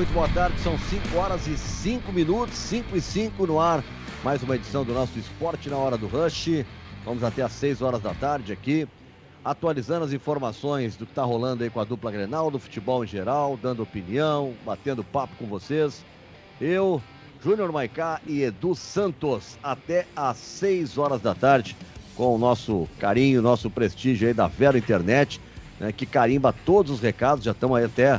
muito boa tarde. São 5 horas e 5 minutos, 5 e 5 no ar. Mais uma edição do nosso Esporte na Hora do Rush. Vamos até às 6 horas da tarde aqui, atualizando as informações do que está rolando aí com a dupla Grenal, do futebol em geral, dando opinião, batendo papo com vocês. Eu, Júnior Maicá e Edu Santos, até às 6 horas da tarde, com o nosso carinho, nosso prestígio aí da Vero Internet, né, que carimba todos os recados, já estamos aí até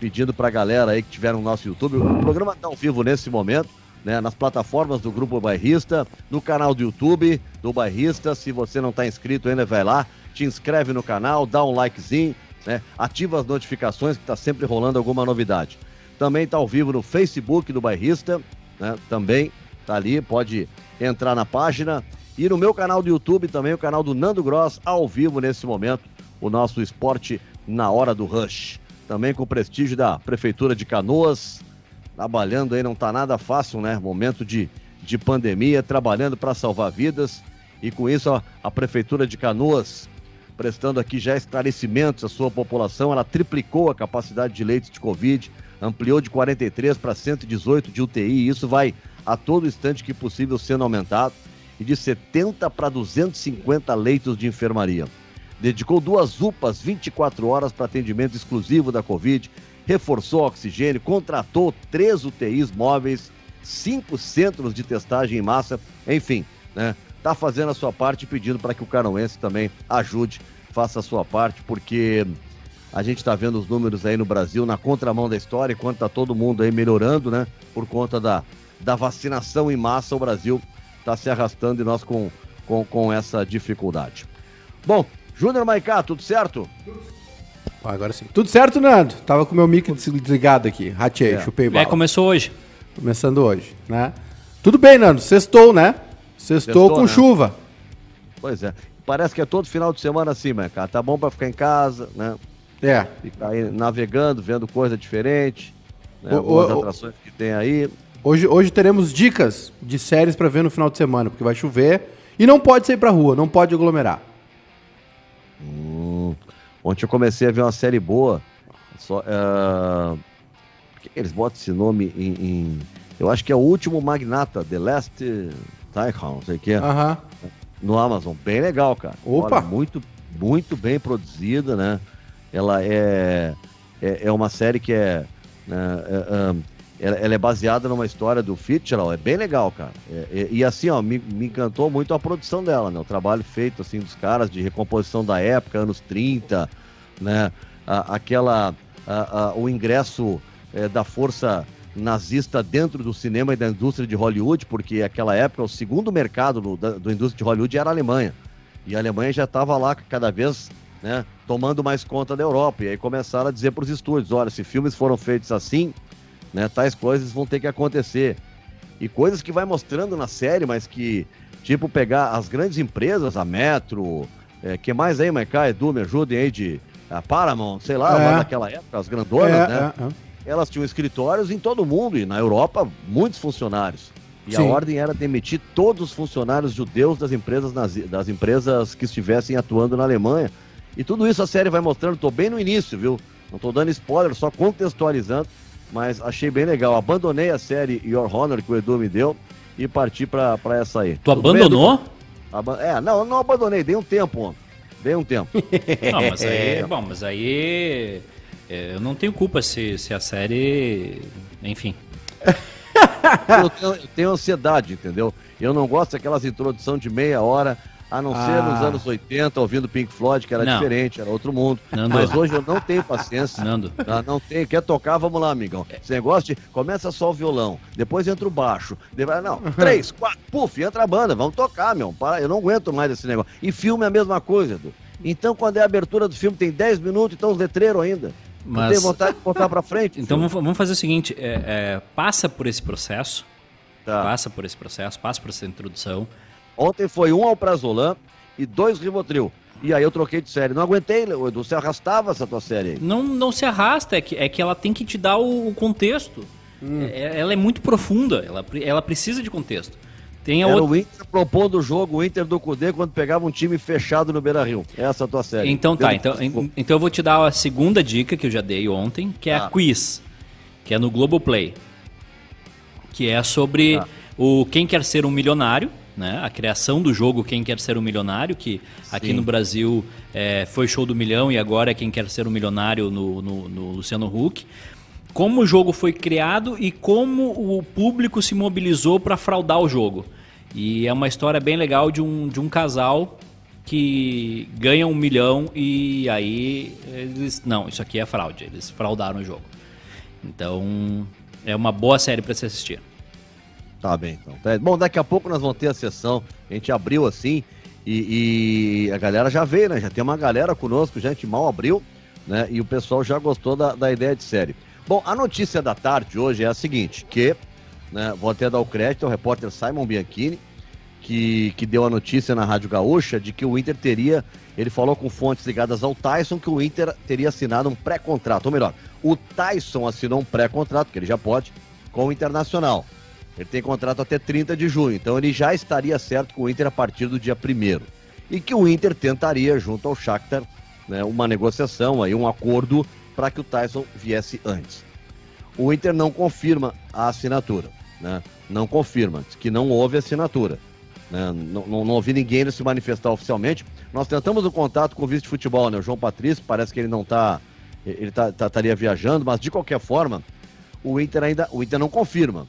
pedindo para a galera aí que tiver no nosso YouTube. O programa está ao vivo nesse momento, né, nas plataformas do Grupo Bairrista, no canal do YouTube do Bairrista. Se você não está inscrito ainda, vai lá, te inscreve no canal, dá um likezinho, né, ativa as notificações que está sempre rolando alguma novidade. Também está ao vivo no Facebook do Bairrista, né, também está ali, pode entrar na página. E no meu canal do YouTube também, o canal do Nando Gross, ao vivo nesse momento, o nosso esporte na hora do rush também com o prestígio da Prefeitura de Canoas, trabalhando aí, não tá nada fácil, né? Momento de, de pandemia, trabalhando para salvar vidas. E com isso, a, a Prefeitura de Canoas, prestando aqui já esclarecimentos à sua população, ela triplicou a capacidade de leitos de Covid, ampliou de 43 para 118 de UTI, e isso vai a todo instante que possível sendo aumentado, e de 70 para 250 leitos de enfermaria dedicou duas UPAs 24 horas para atendimento exclusivo da Covid, reforçou oxigênio, contratou três UTIs móveis, cinco centros de testagem em massa, enfim, né? Tá fazendo a sua parte pedindo para que o Carauense também ajude, faça a sua parte, porque a gente está vendo os números aí no Brasil na contramão da história, enquanto tá todo mundo aí melhorando, né? Por conta da, da vacinação em massa, o Brasil está se arrastando e nós com, com, com essa dificuldade. Bom, Júnior Maicá, tudo certo? Agora sim. Tudo certo, Nando? Tava com meu mic desligado aqui. Ratei, é. chupei bala. É, começou hoje. Começando hoje, né? Tudo bem, Nando. Sextou, né? Sextou, com né? chuva. Pois é. Parece que é todo final de semana assim, Maicá. Tá bom pra ficar em casa, né? É. Ficar aí navegando, vendo coisa diferente. Né? O, o, atrações que tem aí. Hoje, hoje teremos dicas de séries para ver no final de semana, porque vai chover e não pode sair pra rua, não pode aglomerar. Hum, ontem eu comecei a ver uma série boa. Só, uh, por que eles botam esse nome em, em, Eu acho que é o último Magnata, The Last Tycoon, não sei o que é. Uh -huh. No Amazon. Bem legal, cara. Opa! Olha, muito, muito bem produzida, né? Ela é, é, é uma série que é. Né, é, ela, ela, é baseada numa história do Fitzgerald, é bem legal, cara. É, é, e assim, ó, me, me, encantou muito a produção dela, né? O trabalho feito, assim, dos caras de recomposição da época, anos 30, né? A, aquela, a, a, o ingresso é, da força nazista dentro do cinema e da indústria de Hollywood, porque aquela época o segundo mercado do, da do indústria de Hollywood era a Alemanha. E a Alemanha já estava lá cada vez né, tomando mais conta da Europa. E aí começaram a dizer para os estúdios: olha, se filmes foram feitos assim, né? Tais coisas vão ter que acontecer. E coisas que vai mostrando na série, mas que, tipo, pegar as grandes empresas, a Metro, é, que mais aí, Maiká, Edu, me ajudem aí de a Paramount, sei lá, é. naquela época, as grandonas, é, né? É, é. Elas tinham escritórios em todo o mundo e na Europa, muitos funcionários. E Sim. a ordem era demitir todos os funcionários judeus das empresas, das empresas que estivessem atuando na Alemanha. E tudo isso a série vai mostrando, tô bem no início, viu? Não tô dando spoiler, só contextualizando mas achei bem legal. Abandonei a série Your Honor que o Edu me deu e parti pra, pra essa aí. Tu Tudo abandonou? Bem, é, não, não abandonei, dei um tempo ontem. Dei um tempo. não, mas aí, bom, mas aí é, eu não tenho culpa se, se a série. Enfim. eu, tenho, eu tenho ansiedade, entendeu? Eu não gosto daquelas introdução de meia hora a não ah. ser nos ah. anos 80, ouvindo Pink Floyd, que era não. diferente, era outro mundo. Nando. Mas hoje eu não tenho paciência. Nando. Tá? Não tenho. Quer tocar? Vamos lá, amigão. Esse negócio de começa só o violão, depois entra o baixo. Depois, não, três, quatro, puf, entra a banda, vamos tocar, meu. Para, eu não aguento mais esse negócio. E filme é a mesma coisa, Edu. Então, quando é a abertura do filme, tem 10 minutos, então os letreiros ainda. Mas... Não tem vontade de botar pra frente. Então vamos fazer o seguinte: é, é, passa por esse processo. Tá. Passa por esse processo, passa por essa introdução. Ontem foi um alprazolam, e dois Rivotril. E aí eu troquei de série. Não aguentei, Edu. Você arrastava essa tua série aí. Não, não se arrasta, é que, é que ela tem que te dar o, o contexto. Hum. É, ela é muito profunda, ela, ela precisa de contexto. Tem a Era outra... o Inter propondo o jogo, o Inter do Cudê, quando pegava um time fechado no Beira Rio. Essa é a tua série. Então tá, então, então eu vou te dar a segunda dica que eu já dei ontem, que é ah. a quiz. que é no Globoplay. Que é sobre Ah. o Quem Quer Ser um Milionário, né? A criação do jogo Quem Quer Ser um Milionário, que aqui Sim. no Brasil é, foi Show do Milhão e agora é Quem Quer Ser um Milionário no, no, no Luciano Huck. Como o jogo foi criado e como o público se mobilizou para fraudar o jogo. E é uma história bem legal de um, de um casal que ganha um milhão e aí eles. Não, isso aqui é fraude. Eles fraudaram o jogo. Então é uma boa série para se assistir. Tá bem, então. Tá- Bom, daqui a pouco nós vamos ter a sessão. A gente abriu assim e, e a galera já veio, né? Já tem uma galera conosco, gente mal abriu, né? E o pessoal já gostou da, da ideia de série. Bom, a notícia da tarde hoje é a seguinte, que, né, vou até dar o crédito ao repórter Simon Bianchini, que, que deu a notícia na Rádio Gaúcha de que o Inter teria, ele falou com fontes ligadas ao Tyson, que o Inter teria assinado um pré-contrato, ou melhor, o Tyson assinou um pré-contrato, que ele já pode, com o Internacional. Ele tem contrato até 30 de junho, então ele já estaria certo com o Inter a partir do dia 1 E que o Inter tentaria, junto ao Shakhtar, né, uma negociação, aí, um acordo para que o Tyson viesse antes. O Inter não confirma a assinatura, né? não confirma, diz que não houve assinatura. né? Não, ouvi ninguém se manifestar oficialmente. Nós tentamos o contato com o vice de futebol, né? o João Patrício, parece que ele não está, ele tá, tá- estaria viajando, mas de qualquer forma, o Inter ainda, o Inter não confirma.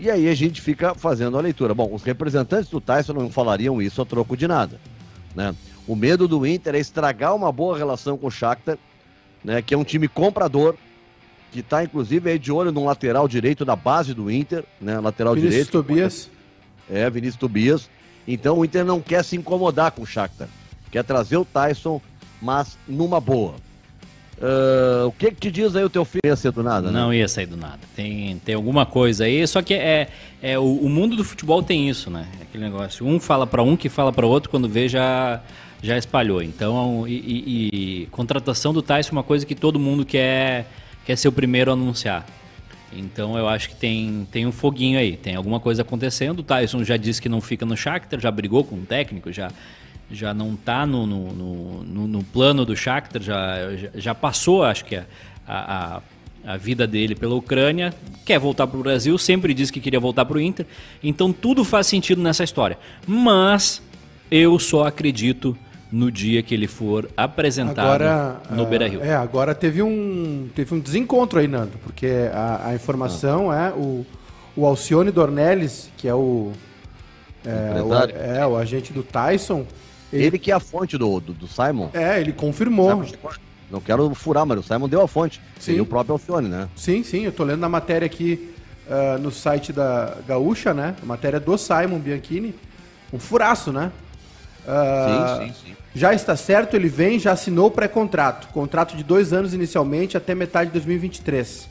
E aí a gente fica fazendo a leitura. Bom, os representantes do Tyson não falariam isso a troco de nada. Né? O medo do Inter é estragar uma boa relação com o Shakhtar, né, que é um time comprador, que está inclusive aí de olho no lateral direito da base do Inter, né, lateral Vinícius direito. Tobias. É, Vinícius Tobias. Então o Inter não quer se incomodar com o Shakhtar. Quer trazer o Tyson, mas numa boa. Ah, o que que te diz aí o teu filho? Ia ser do nada, né? Não ia sair do nada. Tem, tem alguma coisa aí, só que é, é o, o mundo do futebol tem isso, né? Aquele negócio. Um fala para um que fala para outro, quando vê já, já espalhou. Então, e, e- e contratação do Tyson é uma coisa que todo mundo quer, quer ser o primeiro a anunciar. Então eu acho que tem, tem um foguinho aí, tem alguma coisa acontecendo. O Tyson já disse que não fica no Shakhtar, já brigou com o técnico, já, já não tá no, no, no, no- no plano do Shakhtar, já, já- já passou, acho que, a, a, a vida dele pela Ucrânia, quer voltar para o Brasil, sempre disse que queria voltar para o Inter. Então tudo faz sentido nessa história. Mas eu só acredito no dia que ele for apresentado Agora, no ah, Beira-Rio. É, agora teve um, teve um desencontro aí, Nando, porque a, a informação é o, o Alcione Dornelles, que é o, é, o, é, o agente do Tyson, ele, Ele que é a fonte do, do, do Simon. é, ele confirmou. Não quero furar, mas o Simon deu a fonte. Sim. Seria o próprio Alcione, né? Sim, sim, eu tô lendo na matéria aqui ah, no site da Gaúcha, né? A matéria do Simon Bianchini. Um furaço, né? Ah, sim, sim, sim. Já está certo, ele vem, já assinou o pré-contrato. Contrato de dois anos inicialmente até metade de 2023.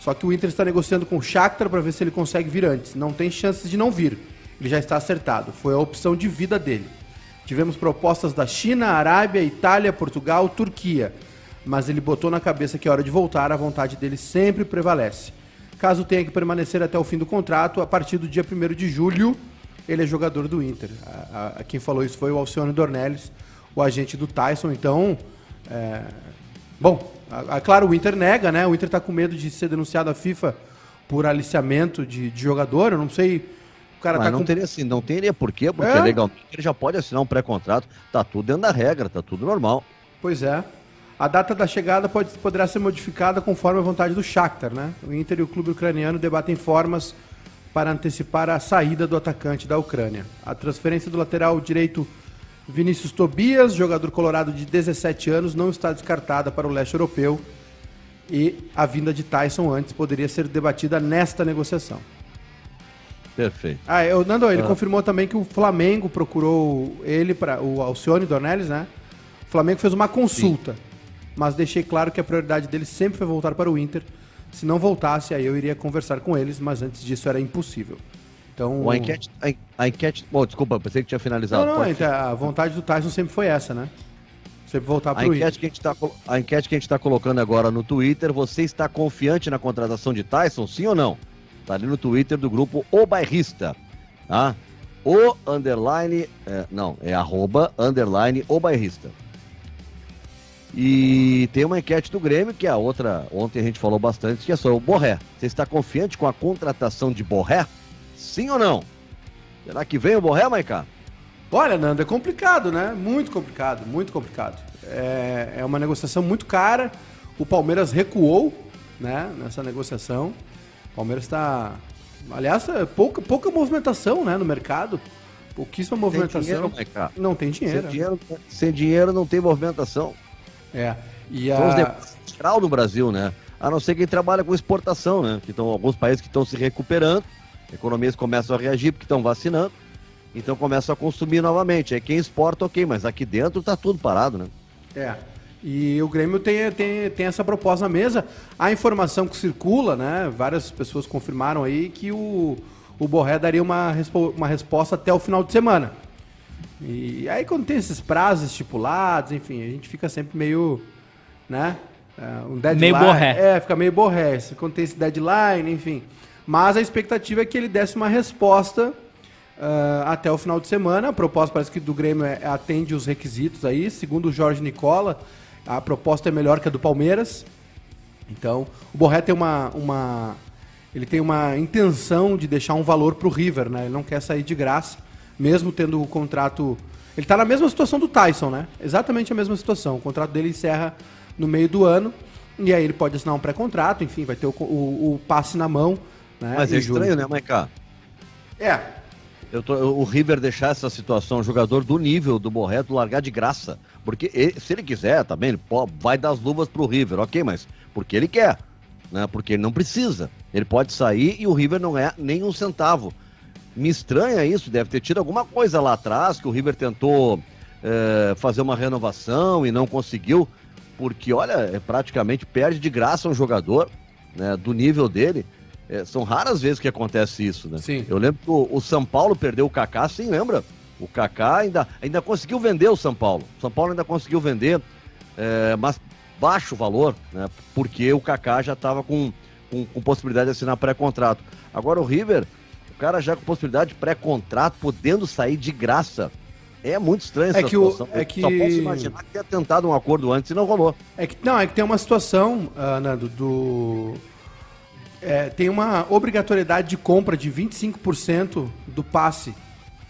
Só que o Inter está negociando com o Shakhtar para ver se ele consegue vir antes. Não tem chances de não vir. Ele já está acertado. Foi a opção de vida dele. Tivemos propostas da China, Arábia, Itália, Portugal, Turquia. Mas ele botou na cabeça que é hora de voltar, a vontade dele sempre prevalece. Caso tenha que permanecer até o fim do contrato, a partir do dia 1 de julho, ele é jogador do Inter. A- a- quem falou isso foi o Alcione Dornelles, o agente do Tyson. Então, é, bom, a- claro, o Inter nega, né? O Inter tá com medo de ser denunciado à FIFA por aliciamento de, de jogador. Eu não sei. O cara Mas tá não com. teria assim, não teria por quê, porque É? legalmente ele já pode assinar um pré-contrato, tá tudo dentro da regra, tá tudo normal. Pois é. A data da chegada pode, poderá ser modificada conforme a vontade do Shakhtar, né? O Inter e o clube ucraniano debatem formas para antecipar a saída do atacante da Ucrânia. A transferência do lateral direito Vinícius Tobias, jogador colorado de 17 anos, não está descartada para o leste europeu e a vinda de Tyson antes poderia ser debatida nesta negociação. Perfeito. Ah, eu, Nando, ele confirmou também que o Flamengo procurou ele para o Alcione Dornelles, né? O Flamengo fez uma consulta, mas deixei claro que a prioridade dele sempre foi voltar para o Inter. Se não voltasse, aí eu iria conversar com eles, mas antes disso era impossível. Então, O, a enquete, a, en- a enquete, bom, desculpa, pensei que tinha finalizado. não, não, Pode- então, a vontade do Tyson sempre foi essa, né? Sempre voltar para o Inter. que a, gente tá, a enquete que a gente está colocando agora no Twitter, você está confiante na contratação de Tyson, sim ou não? Tá ali no Twitter do grupo O Bairrista, tá? O underline, é, não, é arroba underline O Bairrista. E tem uma enquete do Grêmio, que é a outra, ontem a gente falou bastante, que é sobre o Borré. Você está confiante com a contratação de Borré? Sim ou não? Será que vem o Borré, Maicá? Olha, Nando, é complicado, né? Muito complicado, muito complicado. É, é uma negociação muito cara. O Palmeiras recuou né, nessa negociação. O Palmeiras está. Aliás, é pouca, pouca movimentação né, no mercado. Pouquíssima movimentação. Dinheiro, não tem dinheiro. Sem, dinheiro. sem dinheiro não tem movimentação. É. E a... São os negócios no Brasil, né? A não ser quem trabalha com exportação, né? Que estão alguns países que estão se recuperando, economias começam a reagir porque estão vacinando, então começam a consumir novamente. É quem exporta, ok, mas aqui dentro tá tudo parado, né? É. E o Grêmio tem, tem, tem essa proposta na mesa. A informação que circula, né? Várias pessoas confirmaram aí que o, o Borré daria uma, uma resposta até o final de semana. E aí quando tem esses prazos estipulados, enfim, a gente fica sempre meio, né? Uh, um deadline. Meio borré. É, fica meio borré. Quando tem esse deadline, enfim. Mas a expectativa é que ele desse uma resposta uh, até o final de semana. A proposta parece que do Grêmio é, atende os requisitos aí. Segundo o Jorge Nicola, a proposta é melhor que a do Palmeiras. Então, o Borré tem uma, uma ele tem uma intenção de deixar um valor para o River, né? Ele não quer sair de graça mesmo tendo o contrato. Ele está na mesma situação do Tyson, né? Exatamente a mesma situação. O contrato dele encerra no meio do ano. E aí ele pode assinar um pré-contrato, enfim, vai ter o, o, o, passe na mão. Né, Mas é estranho, né, Maiká? É. Eu tô, o River deixar essa situação, jogador do nível do Borreto, largar de graça. Porque ele, se ele quiser, bem, ele pode, vai dar as luvas pro River, ok, mas porque ele quer, né? Porque ele não precisa. Ele pode sair e o River não é nem um centavo. Me estranha isso, deve ter tido alguma coisa lá atrás que o River tentou é, fazer uma renovação e não conseguiu, porque olha, é, praticamente perde de graça um jogador né, do nível dele. É, são raras vezes que acontece isso, né? Sim. Eu lembro que o, o São Paulo perdeu o Kaká, sim, lembra? O Kaká ainda, ainda conseguiu vender o São Paulo. O São Paulo ainda conseguiu vender, é, mas baixo valor, né? Porque o Kaká já estava com, com, com, possibilidade de assinar pré-contrato. Agora o River cara já com possibilidade de pré-contrato, podendo sair de graça. É muito estranho é essa que situação. O, é que... Só posso imaginar que tenha tentado um acordo antes e não rolou. É que, não, é que tem uma situação, uh, Nando, do... É, tem uma obrigatoriedade de compra de 25% do passe,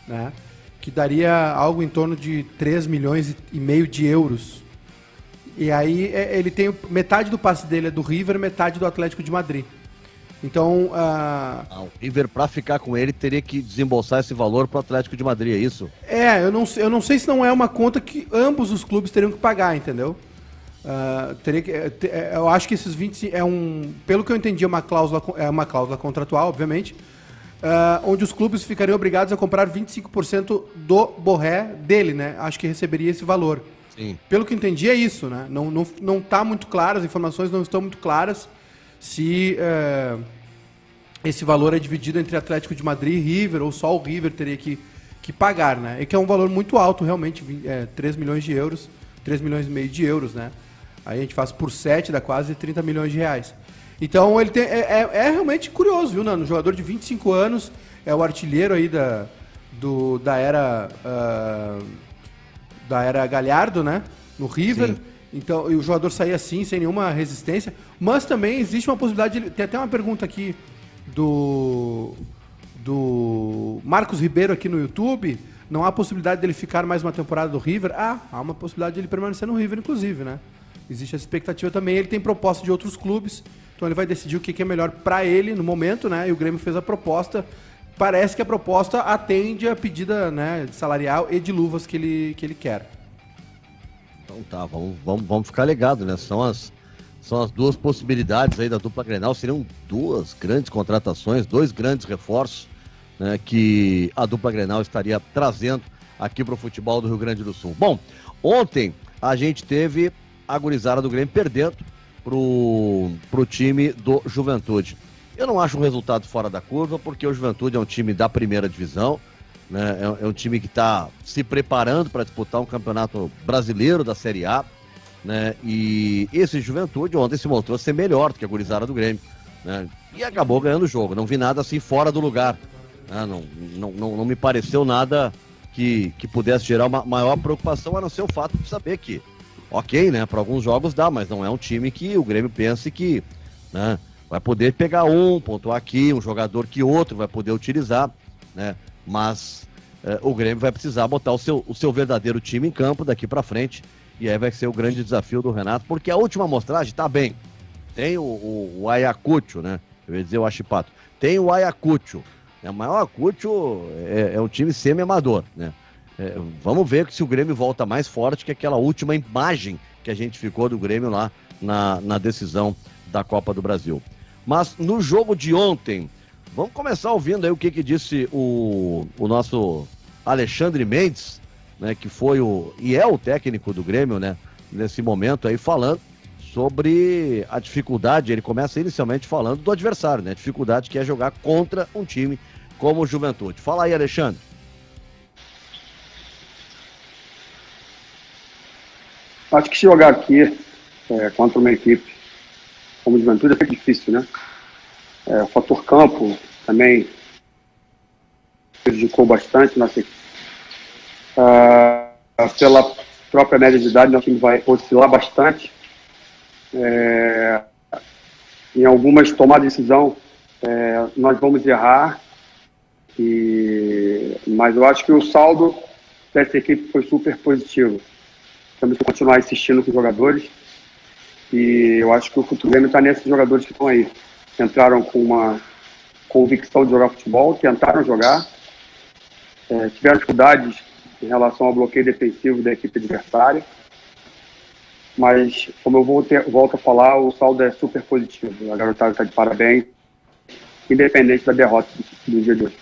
né? Que daria algo em torno de 3 milhões e meio de euros. E aí é, ele tem metade do passe dele é do River, metade do Atlético de Madrid. Então. Uh... Ah, o River, para ficar com ele, teria que desembolsar esse valor para o Atlético de Madrid, é isso? É, eu não, eu não sei se não é uma conta que ambos os clubes teriam que pagar, entendeu? Uh, teria que, é, é, eu acho que esses 20 é um. Pelo que eu entendi, é uma cláusula, é uma cláusula contratual, obviamente. Uh, onde os clubes ficariam obrigados a comprar 25% do Borré dele, né? Acho que receberia esse valor. Sim. Pelo que entendi, é isso, né? Não, não, não tá muito claro, as informações não estão muito claras se é, esse valor é dividido entre Atlético de Madrid e River, ou só o River teria que, que pagar, né? E que é um valor muito alto, realmente, é, 3 milhões de euros, 3 milhões e meio de euros, né? Aí a gente faz por 7, dá quase 30 milhões de reais. Então ele tem, é, é, é, realmente curioso, viu, Nano? Jogador de 25 anos, é o artilheiro aí da, do, da era. Uh, da era Galhardo, né? No River. Sim. Então, o jogador sair assim, sem nenhuma resistência. Mas também existe uma possibilidade. De, tem até uma pergunta aqui do. Do Marcos Ribeiro aqui no YouTube. Não há possibilidade dele ficar mais uma temporada do River? Ah, há uma possibilidade de ele permanecer no River, inclusive, né? Existe essa expectativa também. Ele tem proposta de outros clubes, então ele vai decidir o que é melhor para ele no momento, né? E o Grêmio fez a proposta. Parece que a proposta atende a pedida né, salarial e de luvas que ele, que ele quer. Então tá, vamos, vamos, vamos ficar ligado, né? São as, são as duas possibilidades aí da dupla Grenal. Seriam duas grandes contratações, dois grandes reforços né, que a dupla Grenal estaria trazendo aqui para o futebol do Rio Grande do Sul. Bom, ontem a gente teve a do Grêmio perdendo pro, pro time do Juventude. Eu não acho um resultado fora da curva, porque o Juventude é um time da primeira divisão, né? É, é um time que está se preparando para disputar um campeonato brasileiro da Série A. Né? E esse Juventude ontem se mostrou ser melhor do que a gurizada do Grêmio. Né? E acabou ganhando o jogo. Não vi nada assim fora do lugar. Né? Não, não, não, não, me pareceu nada que, que pudesse gerar uma maior preocupação, a não ser o fato de saber que ok, né? Para alguns jogos dá, mas não é um time que o Grêmio pense que né, vai poder pegar um, pontuar aqui, um jogador que outro vai poder utilizar, né? Mas eh, o Grêmio vai precisar botar o seu, o seu verdadeiro time em campo daqui para frente. E aí vai ser o grande desafio do Renato, porque a última amostragem tá bem. Tem o, o, o Ayacucho, né? Eu ia dizer o Achipato. Tem o Ayacucho. Né? O Ayacucho é, é um time semi-amador, né? É, vamos ver se o Grêmio volta mais forte que aquela última imagem que a gente ficou do Grêmio lá na, na decisão da Copa do Brasil. Mas no jogo de ontem, vamos começar ouvindo aí o que, que disse o, o nosso Alexandre Mendes, né, que foi o e é o técnico do Grêmio, né, nesse momento aí falando sobre a dificuldade, ele começa inicialmente falando do adversário, né, dificuldade que é jogar contra um time como o Juventude. Fala aí, Alexandre. Acho que jogar aqui é, contra uma equipe como o Juventude é difícil, né? É, o fator campo também prejudicou bastante nossa equipe. Ah, pela própria média de idade, nosso time vai oscilar bastante. É, em algumas de decisão, é, nós vamos errar, e, mas eu acho que o saldo dessa equipe foi super positivo. Temos que continuar insistindo com os jogadores. E eu acho que o futuro está nesses jogadores que estão aí. Entraram com uma convicção de jogar futebol, tentaram jogar, é, tiveram dificuldades em relação ao bloqueio defensivo da equipe adversária. Mas, como eu volto a falar, o saldo é super positivo. A garotada está de parabéns, independente da derrota do dia de hoje.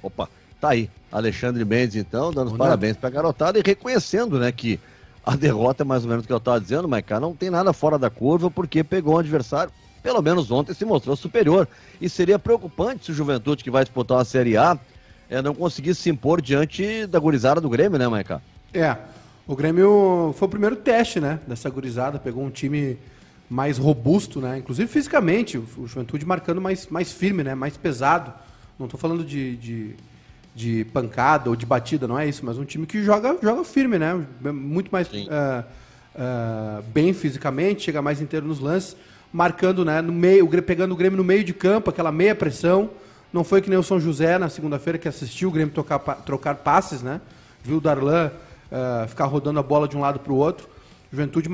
Opa, tá aí. Alexandre Mendes, então, dando os parabéns para a garotada e reconhecendo, né, que a derrota é mais ou menos o que eu estava dizendo, mas, cara, não tem nada fora da curva porque pegou um adversário, pelo menos ontem, se mostrou superior. E seria preocupante se o Juventude, que vai disputar uma Série A, é, não conseguisse se impor diante da gurizada do Grêmio, né, Maica? É, o Grêmio foi o primeiro teste, né, dessa gurizada, pegou um time mais robusto, né, inclusive fisicamente, o Juventude marcando mais, mais firme, né, mais pesado. Não estou falando de, de de pancada ou de batida, não é isso, mas um time que joga, joga firme, né? Muito mais uh, uh, bem fisicamente, chega mais inteiro nos lances, marcando, né, no meio, pegando o Grêmio no meio de campo, aquela meia pressão. Não foi que nem o São José na segunda-feira que assistiu o Grêmio tocar, trocar passes, né? Viu o Darlan uh, ficar rodando a bola de um lado para o outro. Juventude,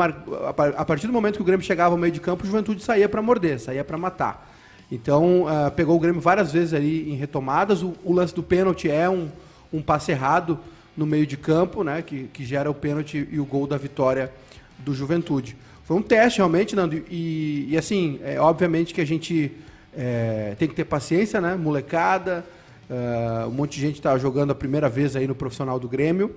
a partir do momento que o Grêmio chegava ao meio de campo, o Juventude saía para morder, saía para matar. Então, uh, pegou o Grêmio várias vezes ali em retomadas. O, o lance do pênalti é um, um passe errado no meio de campo, né, que, que gera o pênalti e o gol da vitória do Juventude. Foi um teste realmente, Nando, e, e assim, é, obviamente que a gente é, tem que ter paciência, né, molecada, uh, um monte de gente está jogando a primeira vez aí no profissional do Grêmio,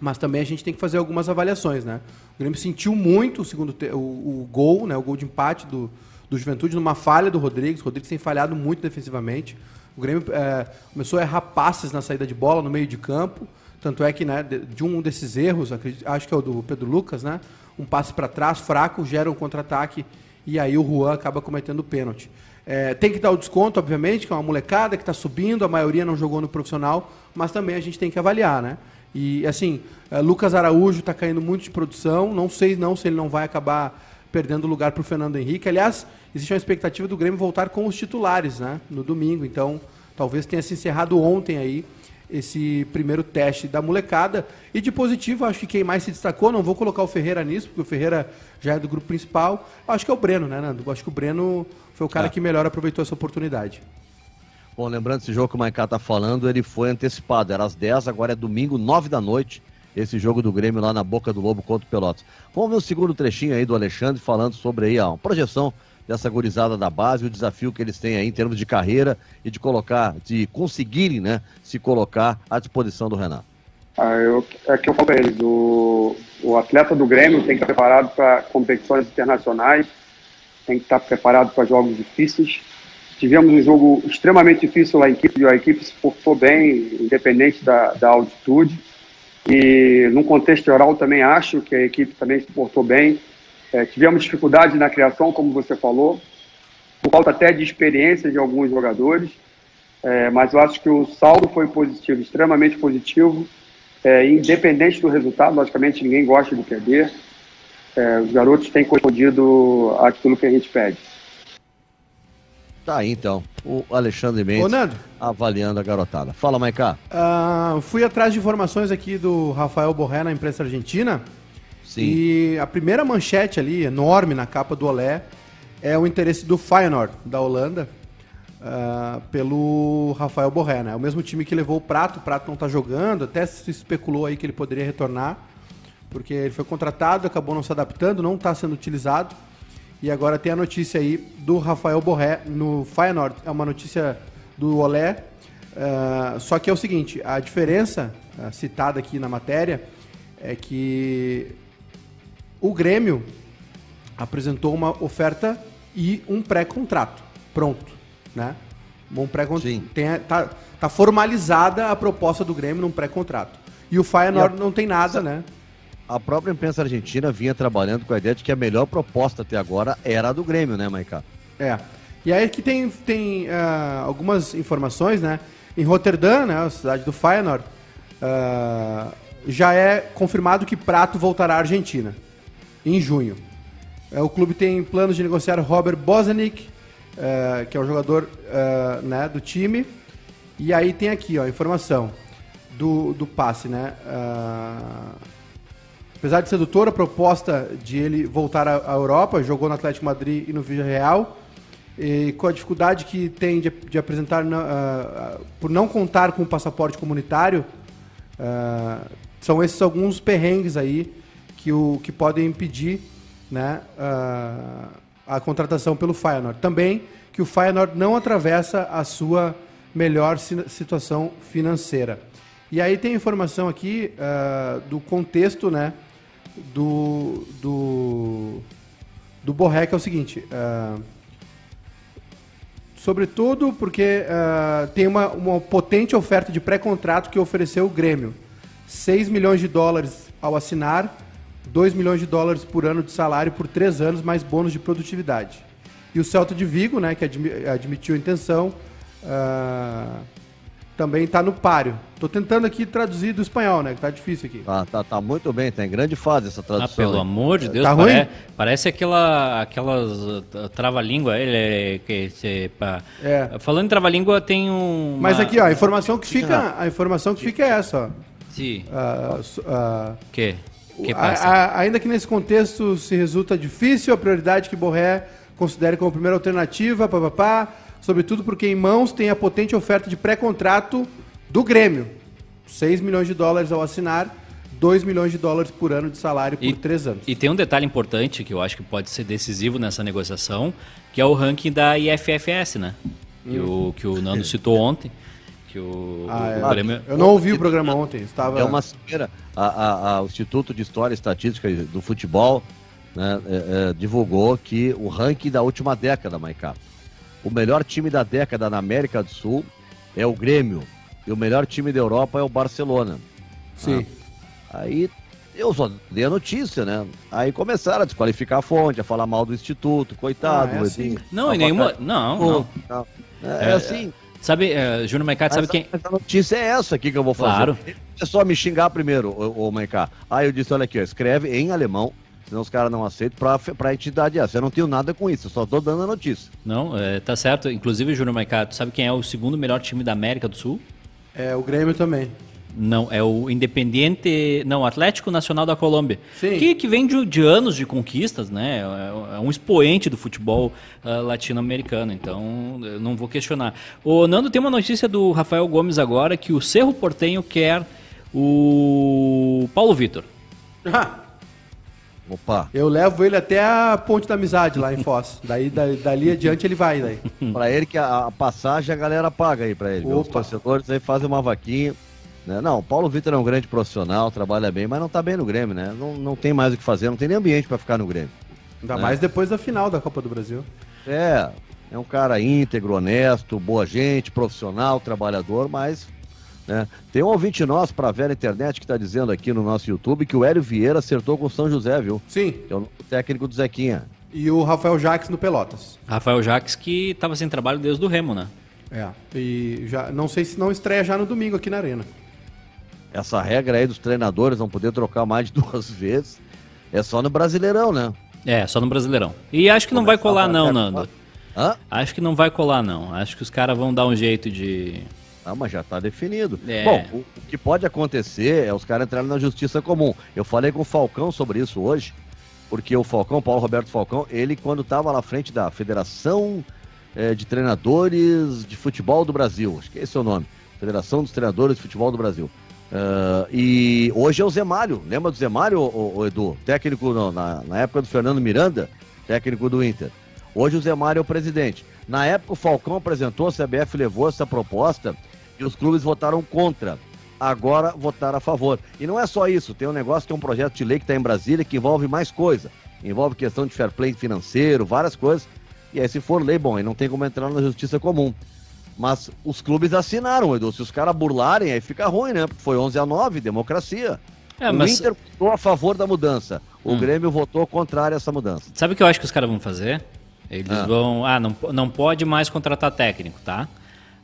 mas também a gente tem que fazer algumas avaliações, né. O Grêmio sentiu muito o segundo o, o gol, né, o gol de empate do, do Juventude numa falha do Rodrigues. O Rodrigues tem falhado muito defensivamente. O Grêmio é, começou a errar passes na saída de bola no meio de campo. Tanto é que né, de um desses erros, acho que é o do Pedro Lucas, né? Um passe para trás, fraco, gera um contra-ataque e aí o Juan acaba cometendo o pênalti. É, tem que dar o desconto, obviamente, que é uma molecada que está subindo, a maioria não jogou no profissional, mas também a gente tem que avaliar, né? E assim, é, Lucas Araújo está caindo muito de produção, não sei não se ele não vai acabar perdendo lugar para o Fernando Henrique. Aliás, existe uma expectativa do Grêmio voltar com os titulares, né? No domingo. Então, talvez tenha se encerrado ontem aí esse primeiro teste da molecada. E de positivo, acho que quem mais se destacou, não vou colocar o Ferreira nisso, porque o Ferreira já é do grupo principal. Acho que é o Breno, né, Nando? Acho que o Breno foi o cara é. que melhor aproveitou essa oportunidade. Bom, lembrando esse jogo que o Maicá tá falando, ele foi antecipado. Era às 10, agora é domingo, 9 da noite esse jogo do Grêmio lá na Boca do Lobo contra o Pelotas. Vamos ver o segundo trechinho aí do Alexandre falando sobre aí, ó, a projeção dessa gurizada da base, o desafio que eles têm aí em termos de carreira e de colocar, de conseguirem, né, se colocar à disposição do Renato. Ah, eu, é que eu falo para eles, o, o atleta do Grêmio tem que estar preparado para competições internacionais, tem que estar preparado para jogos difíceis. Tivemos um jogo extremamente difícil lá em equipe, a equipe se portou bem, independente da, da altitude e no contexto geral também acho que a equipe também se portou bem. É, tivemos dificuldade na criação, como você falou, por falta até de experiência de alguns jogadores, é, mas eu acho que o saldo foi positivo, extremamente positivo. é, independente do resultado, logicamente ninguém gosta de perder, é, os garotos têm correspondido aquilo que a gente pede. Tá aí então, o Alexandre Mendes Ô, Nando. avaliando a garotada. Fala, Maiká. Ah, fui atrás de informações aqui do Rafael Borré na imprensa argentina. Sim. E a primeira manchete ali, enorme na capa do Olé, é o interesse do Feyenoord, da Holanda, ah, pelo Rafael Borré, né? É o mesmo time que levou o Prato, o Prato não tá jogando, até se especulou aí que ele poderia retornar, porque ele foi contratado, acabou não se adaptando, não está sendo utilizado. E agora tem a notícia aí do Rafael Borré no Feyenoord. É uma notícia do Olé. ah, só que é o seguinte, a diferença ah, citada aqui na matéria é que o Grêmio apresentou uma oferta e um pré-contrato. Pronto, né? Um pré Sim. tem tá, tá formalizada a proposta do Grêmio num pré-contrato. E o Feyenoord a- não tem nada, né? A própria imprensa argentina vinha trabalhando com a ideia de que a melhor proposta até agora era a do Grêmio, né, Maiká? É. E aí que tem, tem ah, algumas informações, né? Em Roterdã, né, a cidade do Feyenoord, ah, já é confirmado que Prato voltará à Argentina em junho. É, o clube tem planos de negociar Robert Bozanic, eh, que é o jogador eh, né, do time. E aí tem aqui, ó, a informação do, do passe, né? Apesar de sedutora a proposta de ele voltar à Europa, jogou no Atlético Madrid e no Villarreal, e com a dificuldade que tem de, de apresentar, por não contar com o passaporte comunitário, são esses alguns perrengues aí que, o, que podem impedir né, ah, a contratação pelo Feyenoord. Também que o Feyenoord não atravessa a sua melhor si- situação financeira. E aí tem informação aqui ah, do contexto, né, do do do Borré, que é o seguinte, ah, sobretudo porque ah, tem uma, uma potente oferta de pré-contrato que ofereceu o Grêmio, 6 milhões de dólares ao assinar, 2 milhões de dólares por ano de salário por três anos, mais bônus de produtividade. E o Celta de Vigo, né, que admi- admitiu a intenção, ah, também está no páreo. Tô tentando aqui traduzir do espanhol, né? Que tá difícil aqui. Tá, tá, tá muito bem, tá em grande fase essa Ah, tradução. pelo aí. amor de Deus, Tá pare- ruim? parece aquela, aquelas uh, trava-língua. Ele, que, se, pá. É. Falando em trava-língua, tem um. Mas aqui, ó, a informação que fica, a informação que fica é essa, ó. Sim. Ah, su- ah, Que? Que a- passa? a- ainda que nesse contexto se resulta difícil, a prioridade que Borré considere como primeira alternativa, papapá, sobretudo porque em mãos tem a potente oferta de pré-contrato do Grêmio. 6 milhões de dólares ao assinar, 2 milhões de dólares por ano de salário por E- três anos. E tem um detalhe importante que eu acho que pode ser decisivo nessa negociação, que é o ranking da IFFS, né? Que, o, que o Nando citou ontem. Que o, Ah, o é. Grêmio- Eu não ouvi o programa ontem, estava... É uma cimeira. A, a- a- o Instituto de História e Estatística do Futebol né, é, é, divulgou que o ranking da última década, Maiká. O melhor time da década na América do Sul é o Grêmio. E o melhor time da Europa é o Barcelona. Sim. Aí eu só dei a notícia, né? Aí começaram a desqualificar a fonte, a falar mal do Instituto, coitado. Ah, é assim? Não, a e nenhuma. não. não. É, é assim. Sabe, eh, Júnior Mercado, sabe quem. a notícia é essa aqui que eu vou fazer. Claro. É só me xingar primeiro, ô, ô Maiká. Aí eu disse, olha aqui, ó, escreve em alemão, senão os caras não aceitam pra, pra entidade essa. Eu não tenho nada com isso, eu só tô dando a notícia. Não, eh, tá certo. Inclusive, Júnior Mercado, sabe quem é o segundo melhor time da América do Sul? É, o Grêmio também. Não, é o Independiente. Não, Atlético Nacional da Colômbia. Sim. Que, que vem de, de anos de conquistas, né? É, é um expoente do futebol ah, latino-americano. Então, eu não vou questionar. O Nando tem uma notícia do Rafael Gomes agora que o Cerro Portenho quer o Paulo Vitor. Opa, Eu levo ele até a Ponte da Amizade lá em Foz. Daí, da- dali adiante ele vai daí. pra ele que a, a passagem a galera paga aí pra ele. viu? Os Opa. torcedores aí fazem uma vaquinha. Né? Não, o Paulo Vitor é um grande profissional, trabalha bem, mas não tá bem no Grêmio, né? Não, não tem mais o que fazer, não tem nem ambiente pra ficar no Grêmio. Ainda É. mais depois da final da Copa do Brasil. É, é um cara íntegro, honesto, boa gente, profissional, trabalhador, mas né, tem um ouvinte nosso para a velha internet que está dizendo aqui no nosso YouTube que o Hélio Vieira acertou com o São José, viu? Sim. Que é o técnico do Zequinha. E o Rafael Jaques no Pelotas. Rafael Jaques, que estava sem trabalho desde o Remo, né? É. E já não sei se não estreia já no domingo aqui na Arena. Essa regra aí dos treinadores não poder trocar mais de duas vezes, é só no Brasileirão, né? É, só no Brasileirão. E acho que não vai colar não, Nando. Hã? Acho que não vai colar não. Acho que os caras vão dar um jeito de... Ah, mas já tá definido. É. Bom, o, o que pode acontecer é os caras entrarem na justiça comum. Eu falei com o Falcão sobre isso hoje, porque o Falcão, Paulo Roberto Falcão, ele quando estava lá à frente da Federação eh, de Treinadores de Futebol do Brasil, acho que esse é o nome, Federação dos Treinadores de Futebol do Brasil. Ah, e hoje é o Zé Mário, lembra do Zé Mário, ô, ô, Edu? Técnico na, na época do Fernando Miranda, técnico do Inter. Hoje o Zé Mário é o presidente. Na época o Falcão apresentou, a CBF levou essa proposta e os clubes votaram contra. Agora votaram a favor. E não é só isso, tem um negócio que é um projeto de lei que está em Brasília que envolve mais coisa. Envolve questão de fair play financeiro, várias coisas. E aí, se for lei, bom, aí não tem como entrar na justiça comum. Mas os clubes assinaram, Edu. Se os caras burlarem, aí fica ruim, né? Porque foi 11 a 9, democracia. É, o mas- Inter votou a favor da mudança. O Hum. Grêmio votou contrário a essa mudança. Sabe o que eu acho que os caras vão fazer? Eles Ah. vão. Ah, não, não pode mais contratar técnico, tá?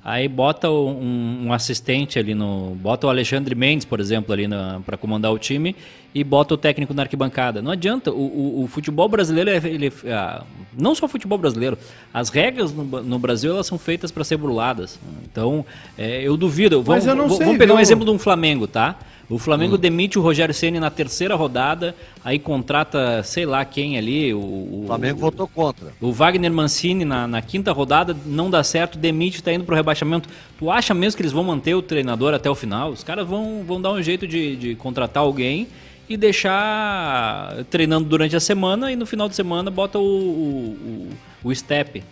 Aí bota um, um assistente ali no. Bota o Alexandre Mendes, por exemplo, ali para comandar o time e bota o técnico na arquibancada. Não adianta. O, o- o futebol brasileiro, é, ele, ah, não só o futebol brasileiro, as regras no, no Brasil elas são feitas para ser burladas. Então, é, eu duvido. Vamos, eu sei, vamos pegar um viu? exemplo de um Flamengo, tá? O Flamengo Hum. demite o Rogério Ceni na terceira rodada, aí contrata sei lá quem ali, o, o- O Flamengo votou contra. o Wagner Mancini na, na quinta rodada não dá certo, demite, tá indo pro rebaixamento. Tu acha mesmo que eles vão manter o treinador até o final? Os caras vão, vão dar um jeito de, de contratar alguém e deixar treinando durante a semana e no final de semana bota o, o, o, o step.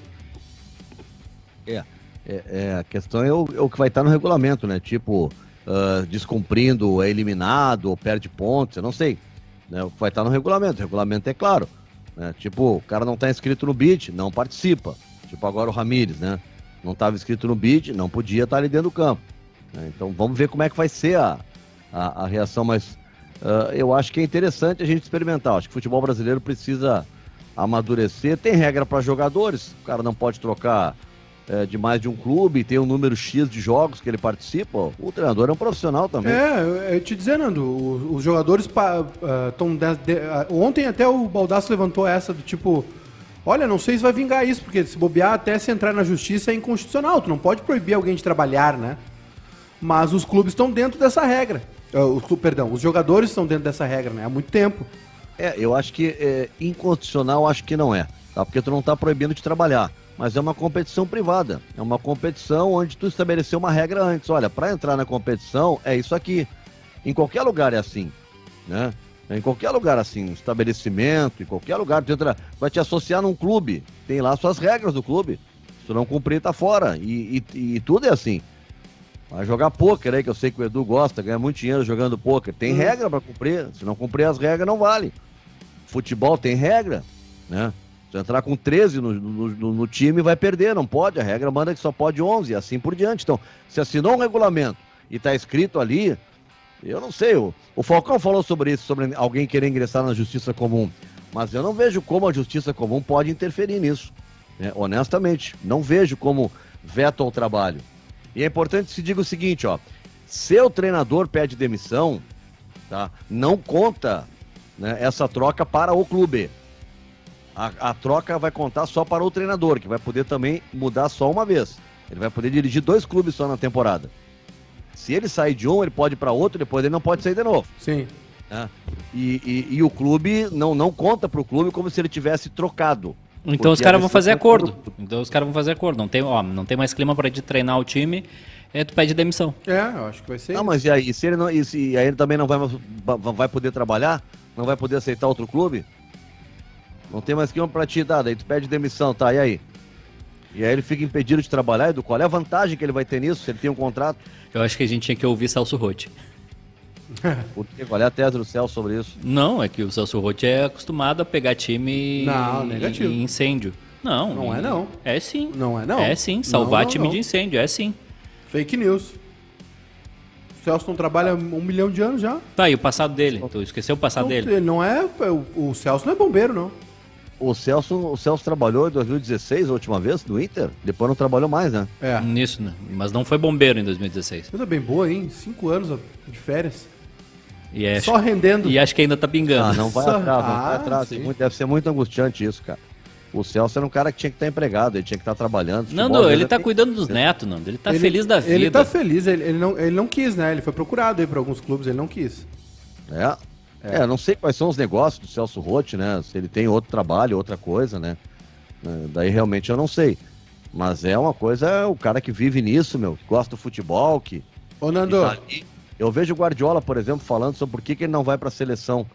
É, é, é, a questão é o, é o que vai estar no regulamento, né? Tipo, ah, descumprindo, é eliminado, ou perde pontos, eu não sei. Né? O que vai estar no regulamento, o regulamento é claro. né? Tipo, o cara não está inscrito no bid, não participa. Tipo agora o Ramires, né? Não estava inscrito no bid, não podia estar ali dentro do campo. né? Então vamos ver como é que vai ser a, a, a reação, mas ah, eu acho que é interessante a gente experimentar. Acho que o futebol brasileiro precisa amadurecer. Tem regra para jogadores, o cara não pode trocar é, de mais de um clube, tem um número X de jogos que ele participa. O treinador é um profissional também. É, eu- te dizer, Nando, o- os jogadores estão. ontem até o Baldasso levantou essa do tipo. Olha, não sei se vai vingar isso, porque se bobear até se entrar na justiça é inconstitucional. Tu não pode proibir alguém de trabalhar, né? Mas os clubes estão dentro dessa regra. Ah, os perdão, os jogadores estão dentro dessa regra, né? Há muito tempo. É, eu acho que é, inconstitucional, acho que não é, tá? Porque tu não tá proibindo de trabalhar, mas é uma competição privada, é uma competição onde tu estabeleceu uma regra antes. Olha, para entrar na competição é isso aqui. Em qualquer lugar é assim, né? Em qualquer lugar assim, um estabelecimento, em qualquer lugar, tu entra, vai te associar num clube, tem lá suas regras do clube. Se tu não cumprir, tá fora. E, e- e tudo é assim. Vai jogar pôquer aí, que eu sei que o Edu gosta, ganha muito dinheiro jogando pôquer. Tem Hum. regra para cumprir. Se não cumprir as regras, não vale. Futebol tem regra, né? Se entrar com 13 no, no- no- time, vai perder, não pode. A regra manda que só pode 11 e assim por diante. Então, se assinou um regulamento e tá escrito ali, eu não sei. O, o Falcão falou sobre isso, sobre alguém querer ingressar na justiça comum. Mas eu não vejo como a justiça comum pode interferir nisso. né? Honestamente, não vejo como veto ao trabalho. E é importante se diga o seguinte, ó. Seu treinador pede demissão, tá? Não conta né, essa troca para o clube. A, a troca vai contar só para o treinador, que vai poder também mudar só uma vez. Ele vai poder dirigir dois clubes só na temporada. Se ele sair de um, ele pode ir para outro, depois ele não pode sair de novo. Sim. né? E, e- e o clube não, não conta para o clube como se ele tivesse trocado. Então os caras vão fazer acordo. do- Então os caras vão fazer acordo. Não tem, ó, não tem mais clima para te treinar o time, é, tu pede demissão. É, eu acho que vai ser. Não, isso. mas e aí? Se ele não, e se, aí ele também não vai, vai poder trabalhar? Não vai poder aceitar outro clube? Não tem mais clima pra ti, tá? Daí tu pede demissão, tá? E aí? E aí ele fica impedido de trabalhar, Edu? Qual é a vantagem que ele vai ter nisso, se ele tem um contrato? Eu acho que a gente tinha que ouvir Celso Rotti. Por quê? Qual é a tese do céu sobre isso? Não, é que o Celso Rotti é acostumado a pegar time Não, em- negativo. em incêndio. Não. Não em- é, não. É sim. Não é, não. É sim, salvar Não, não, time não. de incêndio, é sim. Fake news. O Celso não trabalha um milhão de anos já. Tá, e o passado dele? Tu esqueceu o passado Não, dele? Ele não é. O, o Celso não é bombeiro, não. O Celso, o Celso trabalhou em 2016, a última vez, no Inter. Depois não trabalhou mais, né? É. Nisso, né? Mas não foi bombeiro em 2016. Coisa bem boa, hein? Cinco anos de férias. E, é, Só rendendo. e acho que ainda tá pingando. Ah, não vai Só- atrás, não Ah, vai atrás. Muito- deve ser muito angustiante isso, cara. O Celso era um cara que tinha que estar empregado, ele tinha que estar trabalhando. Futebol, Nando, ele vezes, tá é- cuidando dos netos, Nando. Ele tá Ele- feliz da vida. Ele tá feliz, ele, ele não, ele não quis, né? Ele foi procurado aí pra alguns clubes, ele não quis. É. É, eu não sei quais são os negócios do Celso Rotti, né? Se ele tem outro trabalho, outra coisa, né? É, Daí realmente eu não sei. Mas é uma coisa, é o cara que vive nisso, meu, que gosta do futebol, que, Ô, Nando, tá. Eu vejo o Guardiola, por exemplo, falando sobre por que, que ele não vai para a seleção.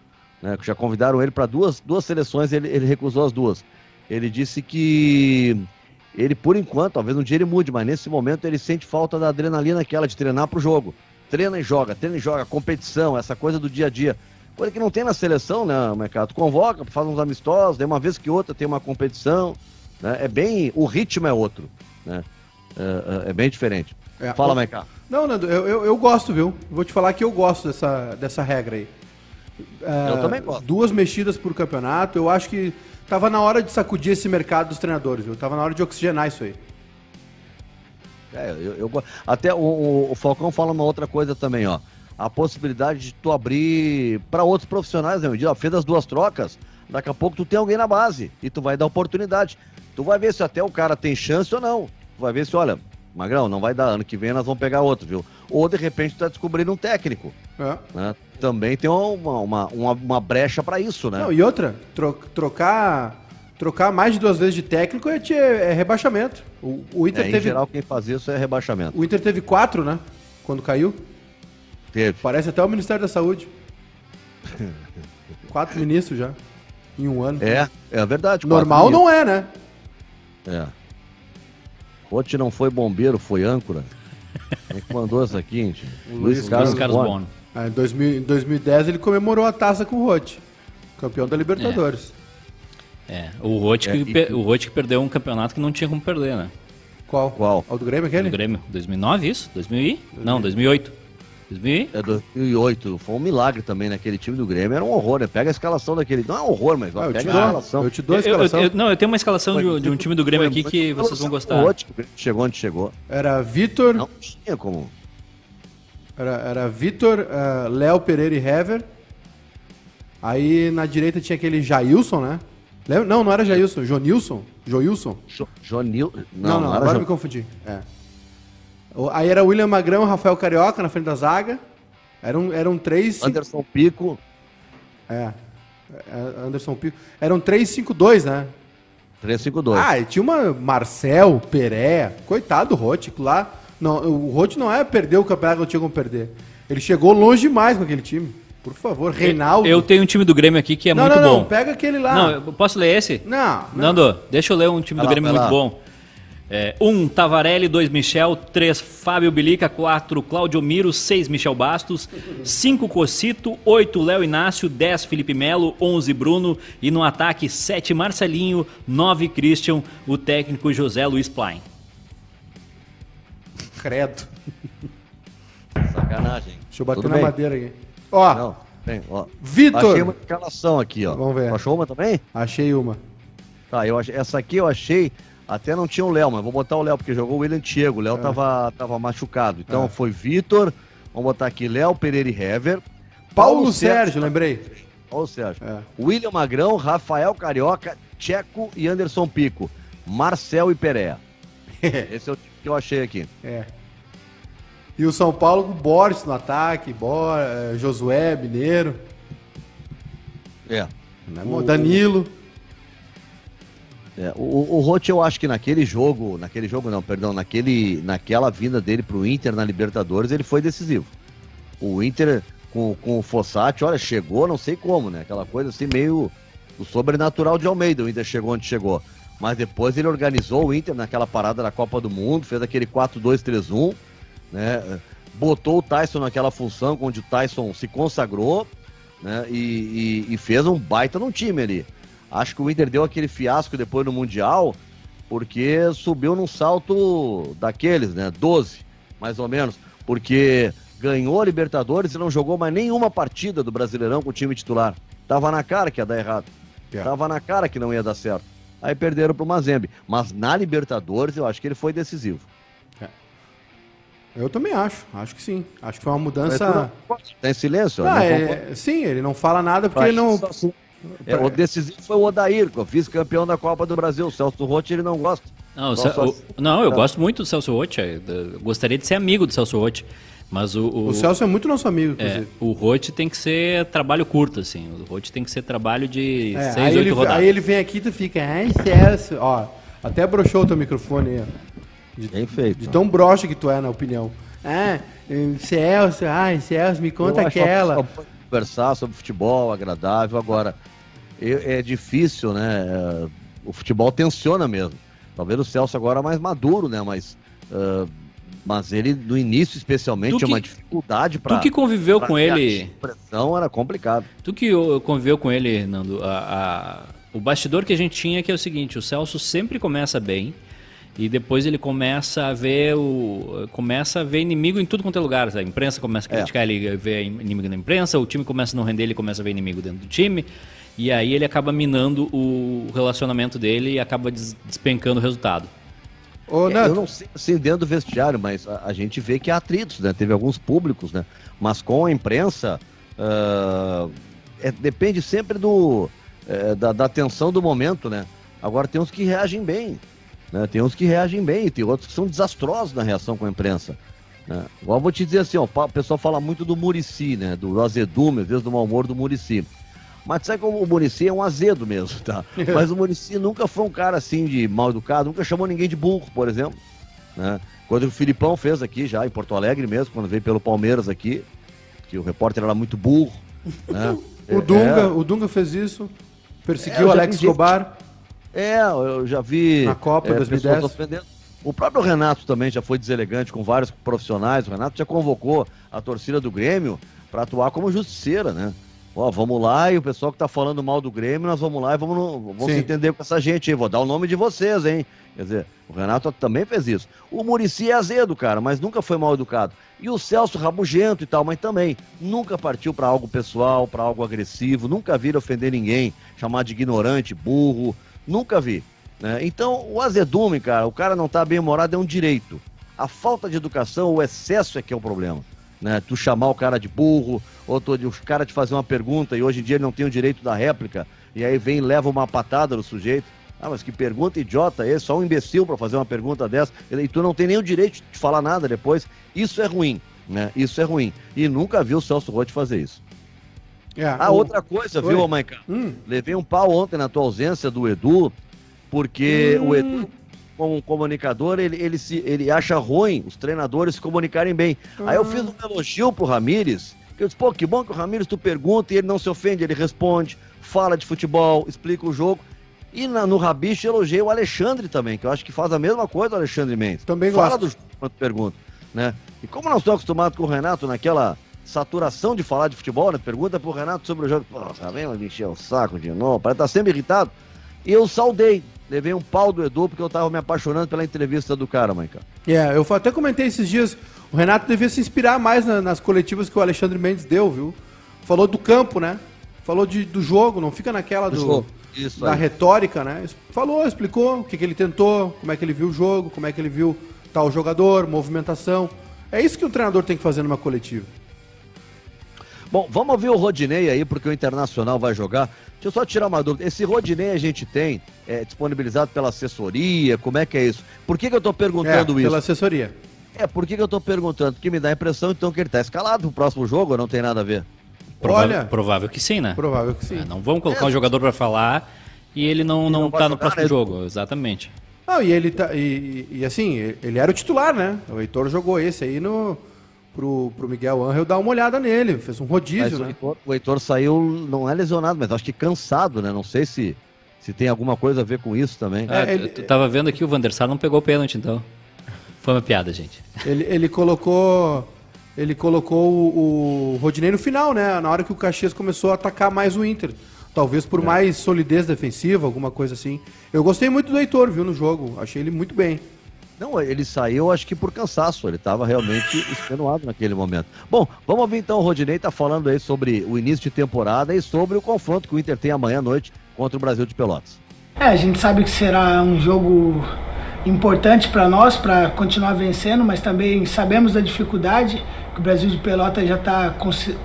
Né? Já convidaram ele para duas, duas seleções, ele, ele recusou as duas. Ele disse que ele, por enquanto, talvez um dia ele mude, mas nesse momento ele sente falta da adrenalina aquela de treinar pro jogo. Treina e joga, treina e joga, competição, essa coisa do dia a dia. Coisa que não tem na seleção, né, mercado? Convoca, faz uns amistosos, daí uma vez que outra tem uma competição. Né? É bem. O ritmo é outro. Né? É, é- é bem diferente. É, Fala, Maiká. Não, Nando, eu, eu, eu gosto, viu? Vou te falar que eu gosto dessa, dessa regra aí. É, Eu também gosto. Duas mexidas por campeonato, eu acho que tava na hora de sacudir esse mercado dos treinadores, viu? Tava na hora de oxigenar isso aí. É, eu, eu até o- o Falcão fala uma outra coisa também, ó. A possibilidade de tu abrir para outros profissionais, né? Ó, fez as duas trocas, daqui a pouco tu tem alguém na base e tu vai dar oportunidade. Tu vai ver se até o cara tem chance ou não. Tu vai ver se, olha, Magrão, não vai dar, ano que vem nós vamos pegar outro, viu? Ou de repente tu tá descobrindo um técnico, É. né? Também tem uma, uma, uma, uma brecha para isso, né? Não, e outra, tro- trocar, trocar mais de duas vezes de técnico é, é rebaixamento. O, o Inter É, em teve. geral, quem faz isso é rebaixamento. O Inter teve quatro, né? Quando caiu. Teve. Parece até o Ministério da Saúde. quatro ministros já. Em um ano. É, é verdade. Normal não é, né? É. Rote não foi bombeiro, foi âncora. Quem é que mandou essa aqui, gente? Luiz Luiz Carlos Bono. Ah, em, 2000 em 2010 ele comemorou a taça com o Rote. Campeão da Libertadores. É, o Rote É, que, e- o Rote que perdeu um campeonato que não tinha como perder, né? Qual? Qual? O do Grêmio aquele? Do Grêmio. 2009, isso? 2000 e? Não, 2008. 2000 e? É 2008. Foi um milagre também naquele time do Grêmio. Era um horror, né? Pega a escalação daquele. Não é um horror, mas ó, Ah, eu, te pega a escalação. eu te dou a Eu- eu- escalação. eu- não, eu tenho uma escalação de, de um time do Grêmio Foi aqui que vocês vão o gostar. Chegou onde chegou. Era Vitor, Não tinha como. era, era Vitor, ah, Léo Pereira e Hever. Aí na direita tinha aquele Jailson, né? Lembra? Não, não era Jailson, Jonilson. Joilson. Jo- Jonil. Não, não, era agora Jo- me confundi. É. Aí era William Magrão e Rafael Carioca na frente da zaga. Eram, eram três. Anderson Pico. É. É, Anderson Pico. Eram 3-5-2, né? 352. Ah, e tinha uma Marcel, Peré. Coitado do Rote, lá. Não, o Rote não é perder o campeonato que não tinha como perder. Ele chegou longe demais com aquele time. Por favor, Reinaldo. Eu tenho um time do Grêmio aqui que é não, muito não, não, bom. pega aquele lá. Não, eu posso ler esse? Não, não. Nando, deixa eu ler um time Vai do lá, Grêmio muito lá. bom. É, um, Tavarelli, dois, Michel, três, Fábio Bilica, quatro, Cláudio Miro, seis, Michel Bastos, cinco, Cocito, oito, Léo Inácio, dez, Felipe Melo, onze, Bruno e no ataque, sete, Marcelinho, nove, Christian, o técnico José Luiz Plain. Credo. Sacanagem. Deixa eu bater Tudo na bem? madeira aqui. Ó, Não, bem, ó. Vitor. Achei uma escalação aqui, ó. Vamos ver. Achou uma também? Achei uma. Tá, eu achei, essa aqui eu achei, até não tinha o Léo, mas vou botar o Léo, porque jogou o William Diego, o Léo tava, tava machucado. Então É. foi Vitor, vamos botar aqui Léo Pereira e Hever. Paulo, Sérgio, lembrei. Paulo Sérgio. É. William Magrão, Rafael Carioca, Tcheco e Anderson Pico. Marcel e Pereira. Esse é o que eu achei aqui. É. E o São Paulo com o Boris no ataque, Bor, eh, Josué, Mineiro, É. né? O- Danilo. É, o, o Roth, eu acho que naquele jogo, naquele jogo não, perdão, naquele, naquela vinda dele pro Inter na Libertadores, ele foi decisivo. O Inter com, com o Fossati, olha, chegou, não sei como, né? Aquela coisa assim meio o sobrenatural de Almeida, o Inter chegou onde chegou. Mas depois ele organizou o Inter naquela parada da Copa do Mundo, fez aquele 4-2-3-1, né? Botou o Tyson naquela função onde o Tyson se consagrou, né? E, e- e fez um baita no time ali. Acho que o Inter deu aquele fiasco depois no Mundial, porque subiu num salto daqueles, né? 12, mais ou menos. Porque ganhou a Libertadores e não jogou mais nenhuma partida do Brasileirão com o time titular. Tava na cara que ia dar errado. Yeah. Tava na cara que não ia dar certo. Aí perderam pro Mazembe. Mas na Libertadores eu acho que ele foi decisivo. É. Eu também acho, acho que sim. Acho que foi uma mudança. Tá em silêncio? Ah, é, sim, ele não fala nada porque ele não. É, o decisivo foi o Odair, que eu fiz campeão da Copa do Brasil. O Celso Rotti ele não gosta. Não, o, não eu gosto muito do Celso Rotti. Gostaria de ser amigo do Celso Rotti. Mas o, o, o Celso é muito nosso amigo, é, inclusive. É, o Rote tem que ser trabalho curto, assim. O Rote tem que ser trabalho de é, 6, 8 rodadas. Aí ele vem aqui e tu fica, ai, Celso. Ó, até broxou o teu microfone aí, ó. De, Bem feito. De tão broxa que tu é, na opinião. Ah, Celso, ai, Celso, me conta aquela. Conversar sobre futebol, agradável. Agora, é difícil, né? É, o futebol tensiona mesmo. Talvez o Celso agora é mais maduro, né? Mas uh, mas ele, no início, especialmente, tinha uma dificuldade para. Tu que conviveu com ele. A pressão era complicado. Tu que conviveu com ele, Nando, a, a, o bastidor que a gente tinha é que é o seguinte: o Celso sempre começa bem. E depois ele começa a ver o começa a ver inimigo em tudo quanto é lugar. A imprensa começa a é. criticar, é. ele vê inimigo na imprensa, o time começa a não render, ele começa a ver inimigo dentro do time. E aí ele acaba minando o relacionamento dele e acaba despencando o resultado. Ô, é, eu não sei assim dentro do vestiário, mas a, a, gente vê que há atritos, né? Teve alguns públicos, né? Mas com a imprensa, uh, é, depende sempre do, é, da, da tensão do momento, né? Agora tem uns que reagem bem, né? Tem uns que reagem bem, tem outros que são desastrosos na reação com a imprensa. Né? Agora vou te dizer assim, ó, o pessoal fala muito do Murici, né? Do azedume, às vezes do mau humor do Murici. Mas sabe como o Murici é um azedo mesmo, tá? Mas o Murici nunca foi um cara assim de mal educado, nunca chamou ninguém de burro, por exemplo. Né? Quando o Filipão fez aqui já, em Porto Alegre mesmo, quando veio pelo Palmeiras aqui, que o repórter era muito burro. Né? o, Dunga, é... o Dunga fez isso, perseguiu é, Alex Escobar. É, eu já vi. Na Copa é, 2010. O próprio Renato também já foi deselegante com vários profissionais. O Renato já convocou a torcida do Grêmio para atuar como justiceira, né? Ó, vamos lá, e o pessoal que tá falando mal do Grêmio, nós vamos lá e vamos, vamos se entender com essa gente aí. Vou dar o nome de vocês, hein? Quer dizer, o Renato também fez isso. O Murici é azedo, cara, mas nunca foi mal educado. E o Celso rabugento e tal, mas também nunca partiu para algo pessoal, para algo agressivo, nunca viram ofender ninguém, chamar de ignorante, burro, nunca vi. Né? Então, o azedume, cara, o cara não tá bem humorado é um direito. A falta de educação, o excesso é que é o problema né? Tu chamar o cara de burro, ou tu, o cara te fazer uma pergunta e hoje em dia ele não tem o direito da réplica, e aí vem e leva uma patada no sujeito. Ah, mas que pergunta idiota é Só um imbecil para fazer uma pergunta dessa. E tu não tem nem o direito de falar nada depois. Isso é ruim, né? Isso é ruim. E nunca vi o Celso Rotti fazer isso. É, ah, o... outra coisa, Oi? viu, Maica? Hum. Levei um pau ontem na tua ausência do Edu, porque hum. o Edu como um comunicador, ele, ele, se, ele acha ruim os treinadores se comunicarem bem. Uhum. Aí eu fiz um elogio pro Ramires, que eu disse, pô, que bom que o Ramires tu pergunta e ele não se ofende, ele responde, fala de futebol, explica o jogo. E na, no Rabicho elogiei o Alexandre também, que eu acho que faz a mesma coisa o Alexandre Mendes. Também Fala gosto. do jogo quando pergunta, né? E como nós estamos acostumados com o Renato naquela saturação de falar de futebol, né? Pergunta pro Renato sobre o jogo. Pô, tá vendo? Encher o saco de novo, parece estar tá sempre irritado. E eu saudei, levei um pau do Edu porque eu tava me apaixonando pela entrevista do cara, Maica. É, yeah, eu até comentei esses dias, o Renato devia se inspirar mais na, nas coletivas que o Alexandre Mendes deu, viu? Falou do campo, né? Falou de, do jogo, não fica naquela do, Isso da aí. retórica, né? Falou, explicou o que, que ele tentou, como é que ele viu o jogo, como é que ele viu tal jogador, movimentação. É isso que o treinador tem que fazer numa coletiva. Bom, vamos ver o Rodinei aí, porque o Internacional vai jogar. Deixa eu só tirar uma dúvida. Esse Rodinei a gente tem é, disponibilizado pela assessoria? Como é que é isso? Por que, que eu estou perguntando é, isso? Pela assessoria. É, por que, que eu estou perguntando? Porque me dá a impressão então que ele está escalado pro próximo jogo ou não tem nada a ver? Provável, Olha, provável que sim, né? Provável que sim. É, não vamos colocar é. um jogador para falar e ele não, não, não tá no próximo né? jogo, exatamente. Não, e ele tá. E, e, assim, ele era o titular, né? O Heitor jogou esse aí no pro, pro Miguel Angel dar uma olhada nele, fez um rodízio, mas né? O Heitor, o Heitor saiu, não é lesionado, mas acho que cansado, né? Não sei se, se tem alguma coisa a ver com isso também. É, ele, eu tava vendo aqui, o Van der Sar não pegou o pênalti, então. Foi uma piada, gente. Ele, ele colocou. Ele colocou o, o Rodinei no final, né? Na hora que o Caxias começou a atacar mais o Inter. Talvez por é. mais solidez defensiva, alguma coisa assim. Eu gostei muito do Heitor, viu, no jogo. Achei ele muito bem. Não, ele saiu, acho que por cansaço. Ele estava realmente extenuado naquele momento. Bom, vamos ouvir então o Rodinei tá falando aí sobre o início de temporada e sobre o confronto que o Inter tem amanhã à noite contra o Brasil de Pelotas. É, a gente sabe que será um jogo importante para nós para continuar vencendo, mas também sabemos da dificuldade que o Brasil de Pelota já está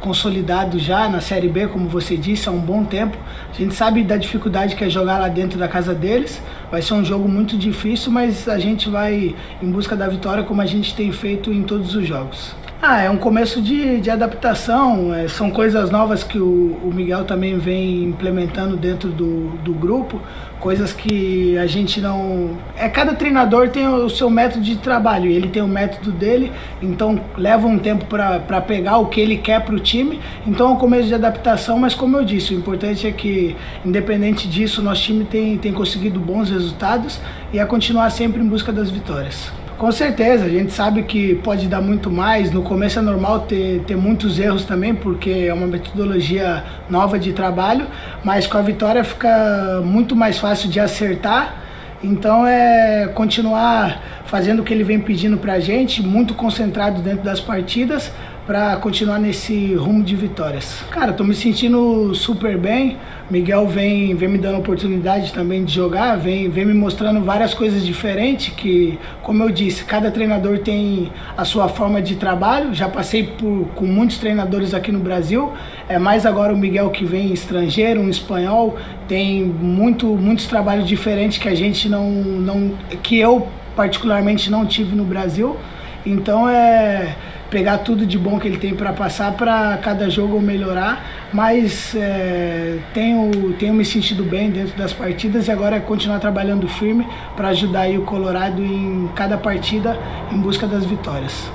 consolidado já na Série B, como você disse, há um bom tempo. A gente sabe da dificuldade que é jogar lá dentro da casa deles. Vai ser um jogo muito difícil, mas a gente vai em busca da vitória como a gente tem feito em todos os jogos. Ah, é um começo de, de adaptação, é, são coisas novas que o, o, Miguel também vem implementando dentro do, do grupo, coisas que a gente não. É, cada treinador tem o seu método de trabalho, ele tem o método dele, então leva um tempo para pegar o que ele quer para o time, então é um começo de adaptação, mas como eu disse, o importante é que, independente disso, nosso time tem, tem conseguido bons resultados e é continuar sempre em busca das vitórias. Com certeza, a gente sabe que pode dar muito mais. No começo é normal ter, ter muitos erros também, porque é uma metodologia nova de trabalho, mas com a vitória fica muito mais fácil de acertar. Então é continuar fazendo o que ele vem pedindo pra gente, muito concentrado dentro das partidas, para continuar nesse rumo de vitórias. Cara, tô me sentindo super bem. Miguel vem, vem me dando oportunidade também de jogar, vem, vem me mostrando várias coisas diferentes que, como eu disse, cada treinador tem a sua forma de trabalho. Já passei por, com muitos treinadores aqui no Brasil, é mais agora o Miguel que vem estrangeiro, um espanhol, tem muito, muitos trabalhos diferentes que a gente não, não que eu particularmente não tive no Brasil. Então é pegar tudo de bom que ele tem para passar para cada jogo melhorar, mas é, tenho, tenho me sentido bem dentro das partidas e agora é continuar trabalhando firme para ajudar o Colorado em cada partida em busca das vitórias.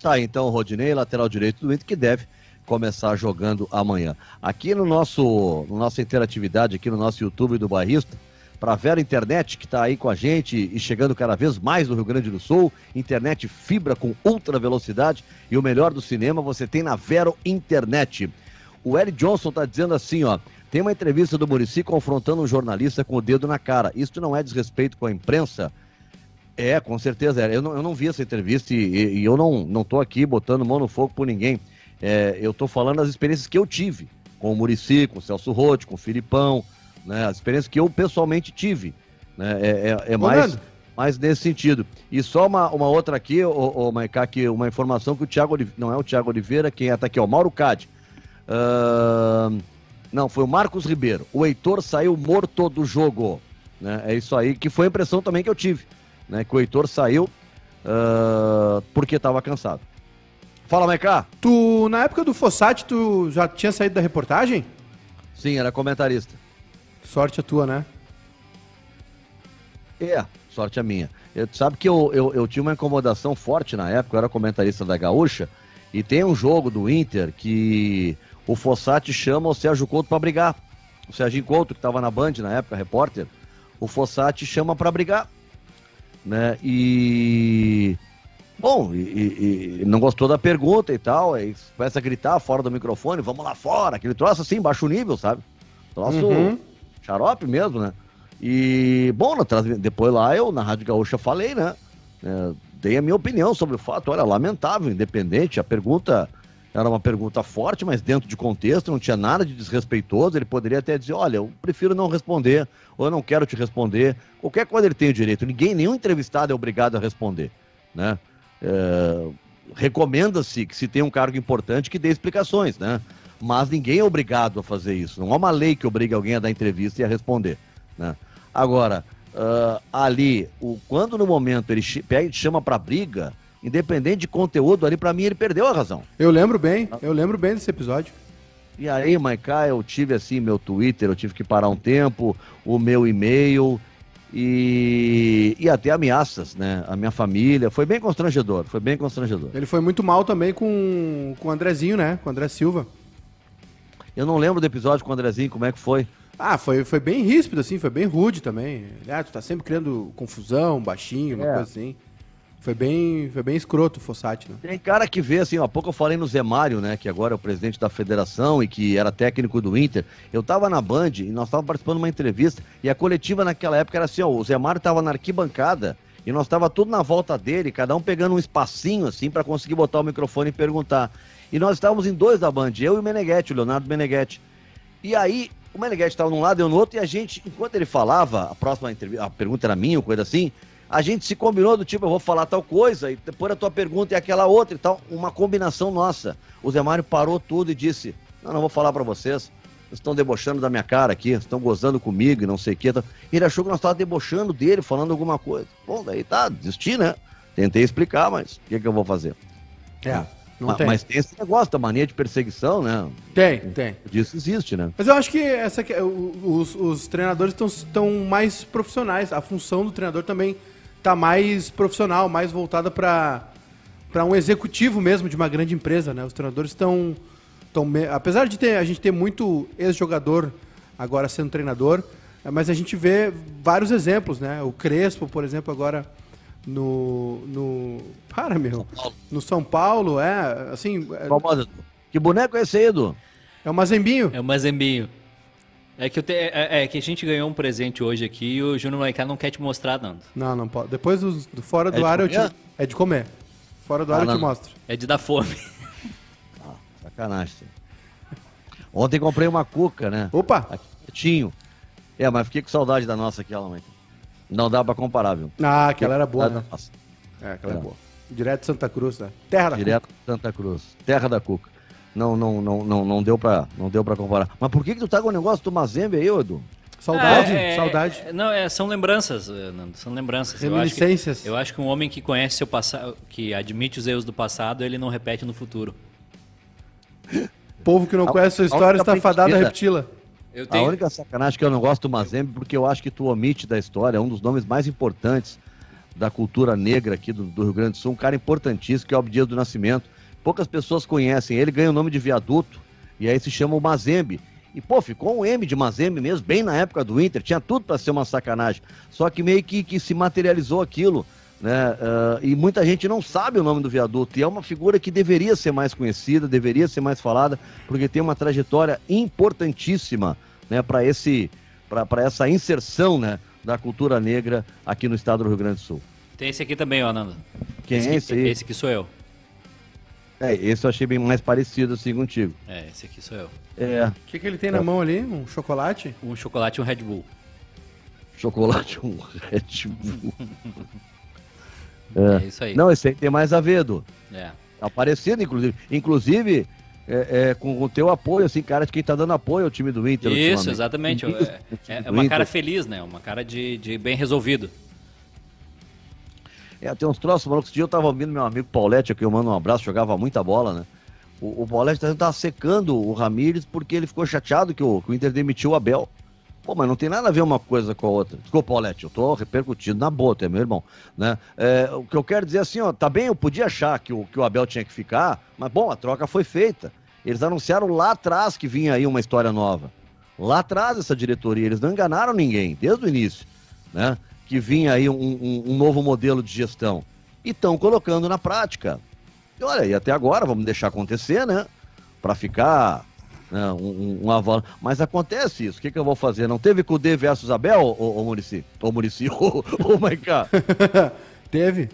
Tá, então Rodinei, lateral direito do Inter, que deve começar jogando amanhã. Aqui no nosso, no nossa interatividade, aqui no nosso YouTube do Barrista, para a Vera Internet, que está aí com a gente e chegando cada vez mais no Rio Grande do Sul. Internet fibra com ultra velocidade e o melhor do cinema você tem na Vero Internet. O Eric Johnson está dizendo assim, ó. Tem uma entrevista do Murici confrontando um jornalista com o dedo na cara. Isso não é desrespeito com a imprensa? É, com certeza. Eu não, eu não vi essa entrevista e, e eu não, não aqui botando mão no fogo por ninguém. É, eu tô falando das experiências que eu tive com o Murici, com o Celso Rotti, com o Filipão, né? As experiências que eu pessoalmente tive. Né? É, é, é mais, mais nesse sentido. E só uma, uma outra aqui, ô, ô Maiká, que uma informação que o Thiago Oliveira, não é o Thiago Oliveira, quem é tá aqui, ó, o Mauro Cade. Uh, não, foi o Marcos Ribeiro. O Heitor saiu morto do jogo. Né? É isso aí, que foi a impressão também que eu tive. Né? Que o Heitor saiu uh, porque estava cansado. Fala, Maiká. Tu, na época do Fossati, tu já tinha saído da reportagem? Sim, era comentarista. Sorte a tua, né? É, sorte a minha. Eu, sabe que eu, eu, eu, tinha uma incomodação forte na época, eu era comentarista da Gaúcha, e tem um jogo do Inter que o Fossati chama o Sérgio Couto para brigar. O Sérgio Couto, que estava na Band na época, repórter, o Fossati chama para brigar. Né? E. Bom, e, e, não gostou da pergunta e tal, aí começa a gritar fora do microfone, vamos lá fora, aquele troço assim, baixo nível, sabe? Troço. Uhum xarope mesmo, né? E, bom, depois lá eu, na Rádio Gaúcha, falei, né? É, dei a minha opinião sobre o fato. Olha, lamentável, independente. A pergunta era uma pergunta forte, mas dentro de contexto, não tinha nada de desrespeitoso. Ele poderia até dizer: Olha, eu prefiro não responder, ou eu não quero te responder. Qualquer coisa ele tem o direito. Ninguém, nenhum entrevistado é obrigado a responder, né? É, Recomenda-se que se tem um cargo importante que dê explicações, né? Mas ninguém é obrigado a fazer isso. Não há uma lei que obrigue alguém a dar entrevista e a responder. Né? Agora, uh, ali, o, quando no momento ele pega e chama para briga, independente de conteúdo, ali para mim ele perdeu a razão. Eu lembro bem, eu lembro bem desse episódio. E aí, Maiká, eu tive assim meu Twitter, eu tive que parar um tempo, o meu e-mail e, e até ameaças, né? A minha família. Foi bem constrangedor, foi bem constrangedor. Ele foi muito mal também com, com o Andrezinho, né? Com o André Silva. Eu não lembro do episódio com o Andrezinho, como é que foi? Ah, foi, foi bem ríspido, assim, foi bem rude também. Ah, tu tá sempre criando confusão, baixinho, uma é. coisa assim. Foi bem, foi bem escroto o Fossati, né? Tem cara que vê, assim, há pouco eu falei no Zé Mário, né, que agora é o presidente da federação e que era técnico do Inter. Eu tava na Band e nós estávamos participando de uma entrevista e a coletiva naquela época era assim, ó, o Zé Mário tava na arquibancada e nós tava tudo na volta dele, cada um pegando um espacinho, assim, para conseguir botar o microfone e perguntar. E nós estávamos em dois da Band, eu e o Meneghetti, o Leonardo Meneghetti. E aí, o Meneghetti estava num lado, eu no outro, e a gente, enquanto ele falava, a próxima entrevista, a pergunta era minha, ou coisa assim, a gente se combinou do tipo, eu vou falar tal coisa, e depois a tua pergunta é aquela outra e tal, uma combinação nossa. O Zé Mário parou tudo e disse, não, não vou falar para vocês, vocês estão debochando da minha cara aqui, estão gozando comigo e não sei o que. Ele achou que nós estávamos debochando dele, falando alguma coisa. Bom, daí tá, desisti, né? Tentei explicar, mas o que, que eu vou fazer? É, não tem. Mas tem esse negócio da mania de perseguição, né? Tem, tem. Disso existe, né? Mas eu acho que essa que- o- os, os treinadores estão mais profissionais. A função do treinador também tá mais profissional, mais voltada para para um executivo mesmo de uma grande empresa, né? Os treinadores estão apesar de ter a gente ter muito ex-jogador agora sendo treinador, mas a gente vê vários exemplos, né? O Crespo, por exemplo, agora no no para meu, no São Paulo, é assim, é, Famosa. Que boneco é esse aí, Edu? é o Mazembinho. É o Mazembinho. É que, eu te- é, é que a gente ganhou um presente hoje aqui e o Júnior Maicá não quer te mostrar, Nando. Não, não pode. Depois do, do fora do de ar eu te. comer? É de comer. Fora do Ah, ar eu não, te não. mostro. É de dar fome. Sacanagem. isso aí. Ontem comprei uma cuca, né? Opa! Aqui quietinho. É, mas fiquei com saudade da nossa aquela, mãe. Não dá pra comparar, viu? Ah, aquela era boa, né? nossa. É, aquela é É. boa. Direto de Santa Cruz, né? Terra da Direto de Santa Cruz. Terra da cuca. Não, não, não, não, não deu pra, não deu pra comparar. Mas por que que tu tá com o negócio do Mazembe aí, Edu? Cuca. Saudade, É, é, saudade. é, não, é, são lembranças, eh, Nando, são lembranças. Eu acho, que, Reminiscências. eu acho que um homem que conhece seu passado, que admite os erros do passado, ele não repete no futuro. Povo que não A- conhece sua história está fadado a repeti-la. Eu A única sacanagem que eu não gosto do Mazembe, porque eu acho que tu omite da história, é um dos nomes mais importantes da cultura negra aqui do, do Rio Grande do Sul, um cara importantíssimo, que é o Abdias do Nascimento. Poucas pessoas conhecem ele, ganha o nome de viaduto, e aí se chama o Mazembe. E, pô, ficou um M de Mazembe mesmo, bem na época do Inter, tinha tudo para ser uma sacanagem. Só que meio que, que se materializou aquilo, né? Ah, e muita gente não sabe o nome do viaduto, e é uma figura que deveria ser mais conhecida, deveria ser mais falada, porque tem uma trajetória importantíssima, né, para esse para essa inserção, né, da cultura negra aqui no estado do Rio Grande do Sul. Tem esse aqui também, ó, Nando. Quem esse, é esse aí? Esse aqui sou eu. É, esse eu achei bem mais parecido assim contigo. É, esse aqui sou eu. É, O que, que ele tem na mão ali? Um chocolate? Um chocolate e um Red Bull. chocolate um Red Bull. É, isso aí. Não, esse aí tem mais a ver, Edu. É. Tá parecido, inclusive. Inclusive, é, é, com o teu apoio, assim, cara, de quem tá dando apoio ao time do Inter. Isso, exatamente. Isso, É, é do uma Inter. cara feliz, né? Uma cara de, de bem resolvido. É, tem uns troços malucos. Esse dia eu tava ouvindo meu amigo Paulette, que eu mando um abraço, jogava muita bola, né? O, o Paulette tá- tava secando o Ramires porque ele ficou chateado que o, que o Inter demitiu o Abel. Pô, mas não tem nada a ver uma coisa com a outra. Desculpa, Paulette, eu tô repercutindo na boa, tu é meu irmão. Né? É, o que eu quero dizer é assim, ó, tá bem, eu podia achar que o, que o Abel tinha que ficar, mas bom, a troca foi feita. Eles anunciaram lá atrás que vinha aí uma história nova. Lá atrás essa diretoria, eles não enganaram ninguém, desde o início, né? Que vinha aí um, um- um novo modelo de gestão. E estão colocando na prática. E olha, e até agora, vamos deixar acontecer, né? Para ficar né, um, um, aval. Mas acontece isso. O que, que eu vou fazer? Não teve Cudê versus Abel, ô, ô Murici? Ô Murici, ô, ô Maiká? Teve?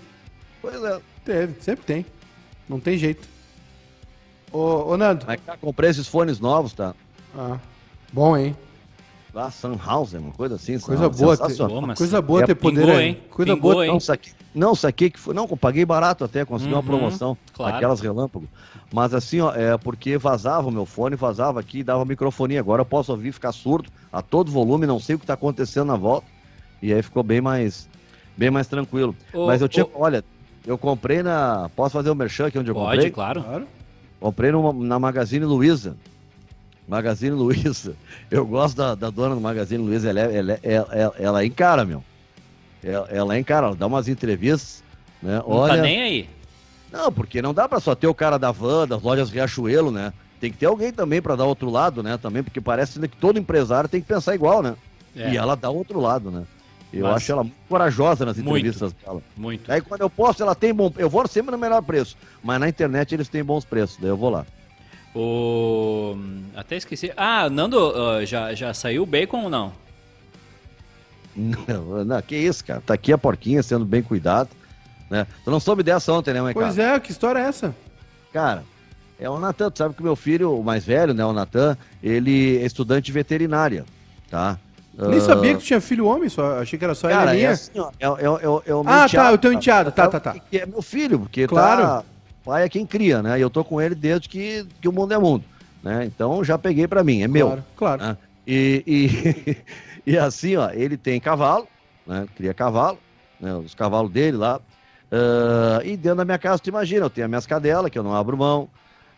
Pois é. Teve, sempre tem. Não tem jeito. Ô, ô Nando. Maiká, comprei esses fones novos, tá? Ah, bom, hein? Lá, Sunhauser, uma coisa assim. Coisa boa, ter, coisa boa é, ter poder. pingou, hein? Coisa Pingou, boa. hein? Não saquei, não, saquei que foi. Não, paguei barato até, consegui uma Uhum, promoção. claro. Aquelas relâmpago. Mas assim, ó, é porque vazava o meu fone, vazava aqui, dava microfonia. Agora eu posso ouvir, ficar surdo a todo volume, não sei o que tá acontecendo na volta. E aí ficou bem mais, bem mais tranquilo. Ô, Mas eu tinha, ô- olha, eu comprei na. Posso fazer o merchan aqui onde eu Pode, comprei? claro. Claro. Comprei numa- na Magazine Luiza. Magazine Luiza. Eu gosto da, da dona do Magazine Luiza. Ela, é, ela, é- ela, ela é encara, meu. Ela, ela é encara, ela dá umas entrevistas. Né? Não Olha, tá nem aí. não, porque não dá pra só ter o cara da van, das lojas Riachuelo, né? Tem que ter alguém também pra dar outro lado, né? Também, porque parece que todo empresário tem que pensar igual, né? É, E ela dá outro lado, né? Eu Mas- acho ela muito corajosa nas Muito. entrevistas dela. Muito. Aí quando eu posto, ela tem bom. Eu vou sempre no melhor preço. Mas na internet eles têm bons preços, daí eu vou lá. O... Até esqueci. Ah, Nando, ah, já, já saiu o bacon ou não? Não, não, que isso, cara. Tá aqui a porquinha sendo bem cuidado. Né? Tu não soube dessa ontem, né, mãe? Pois é, que história é essa? Cara, É o Natan, tu sabe que o meu filho, o mais velho, né, o Natan, ele é estudante de veterinária, tá? Nem Ah, sabia que tu tinha filho homem, só achei que era só Cara, é Heleninha. assim, ó, é, é, é, é o meu Ah, tá, enteado, o teu enteado, tá, tá, tá. Que é meu filho, porque Claro. tá, pai é quem cria, né? E eu tô com ele desde que, que o mundo é mundo, né? Então já peguei pra mim, é meu. Claro, claro. né? E, e, e assim, ó, ele tem cavalo, né? Cria cavalo, né? Os cavalos dele lá. Ah, e dentro da minha casa, tu imagina, eu tenho as minhas cadelas, que eu não abro mão.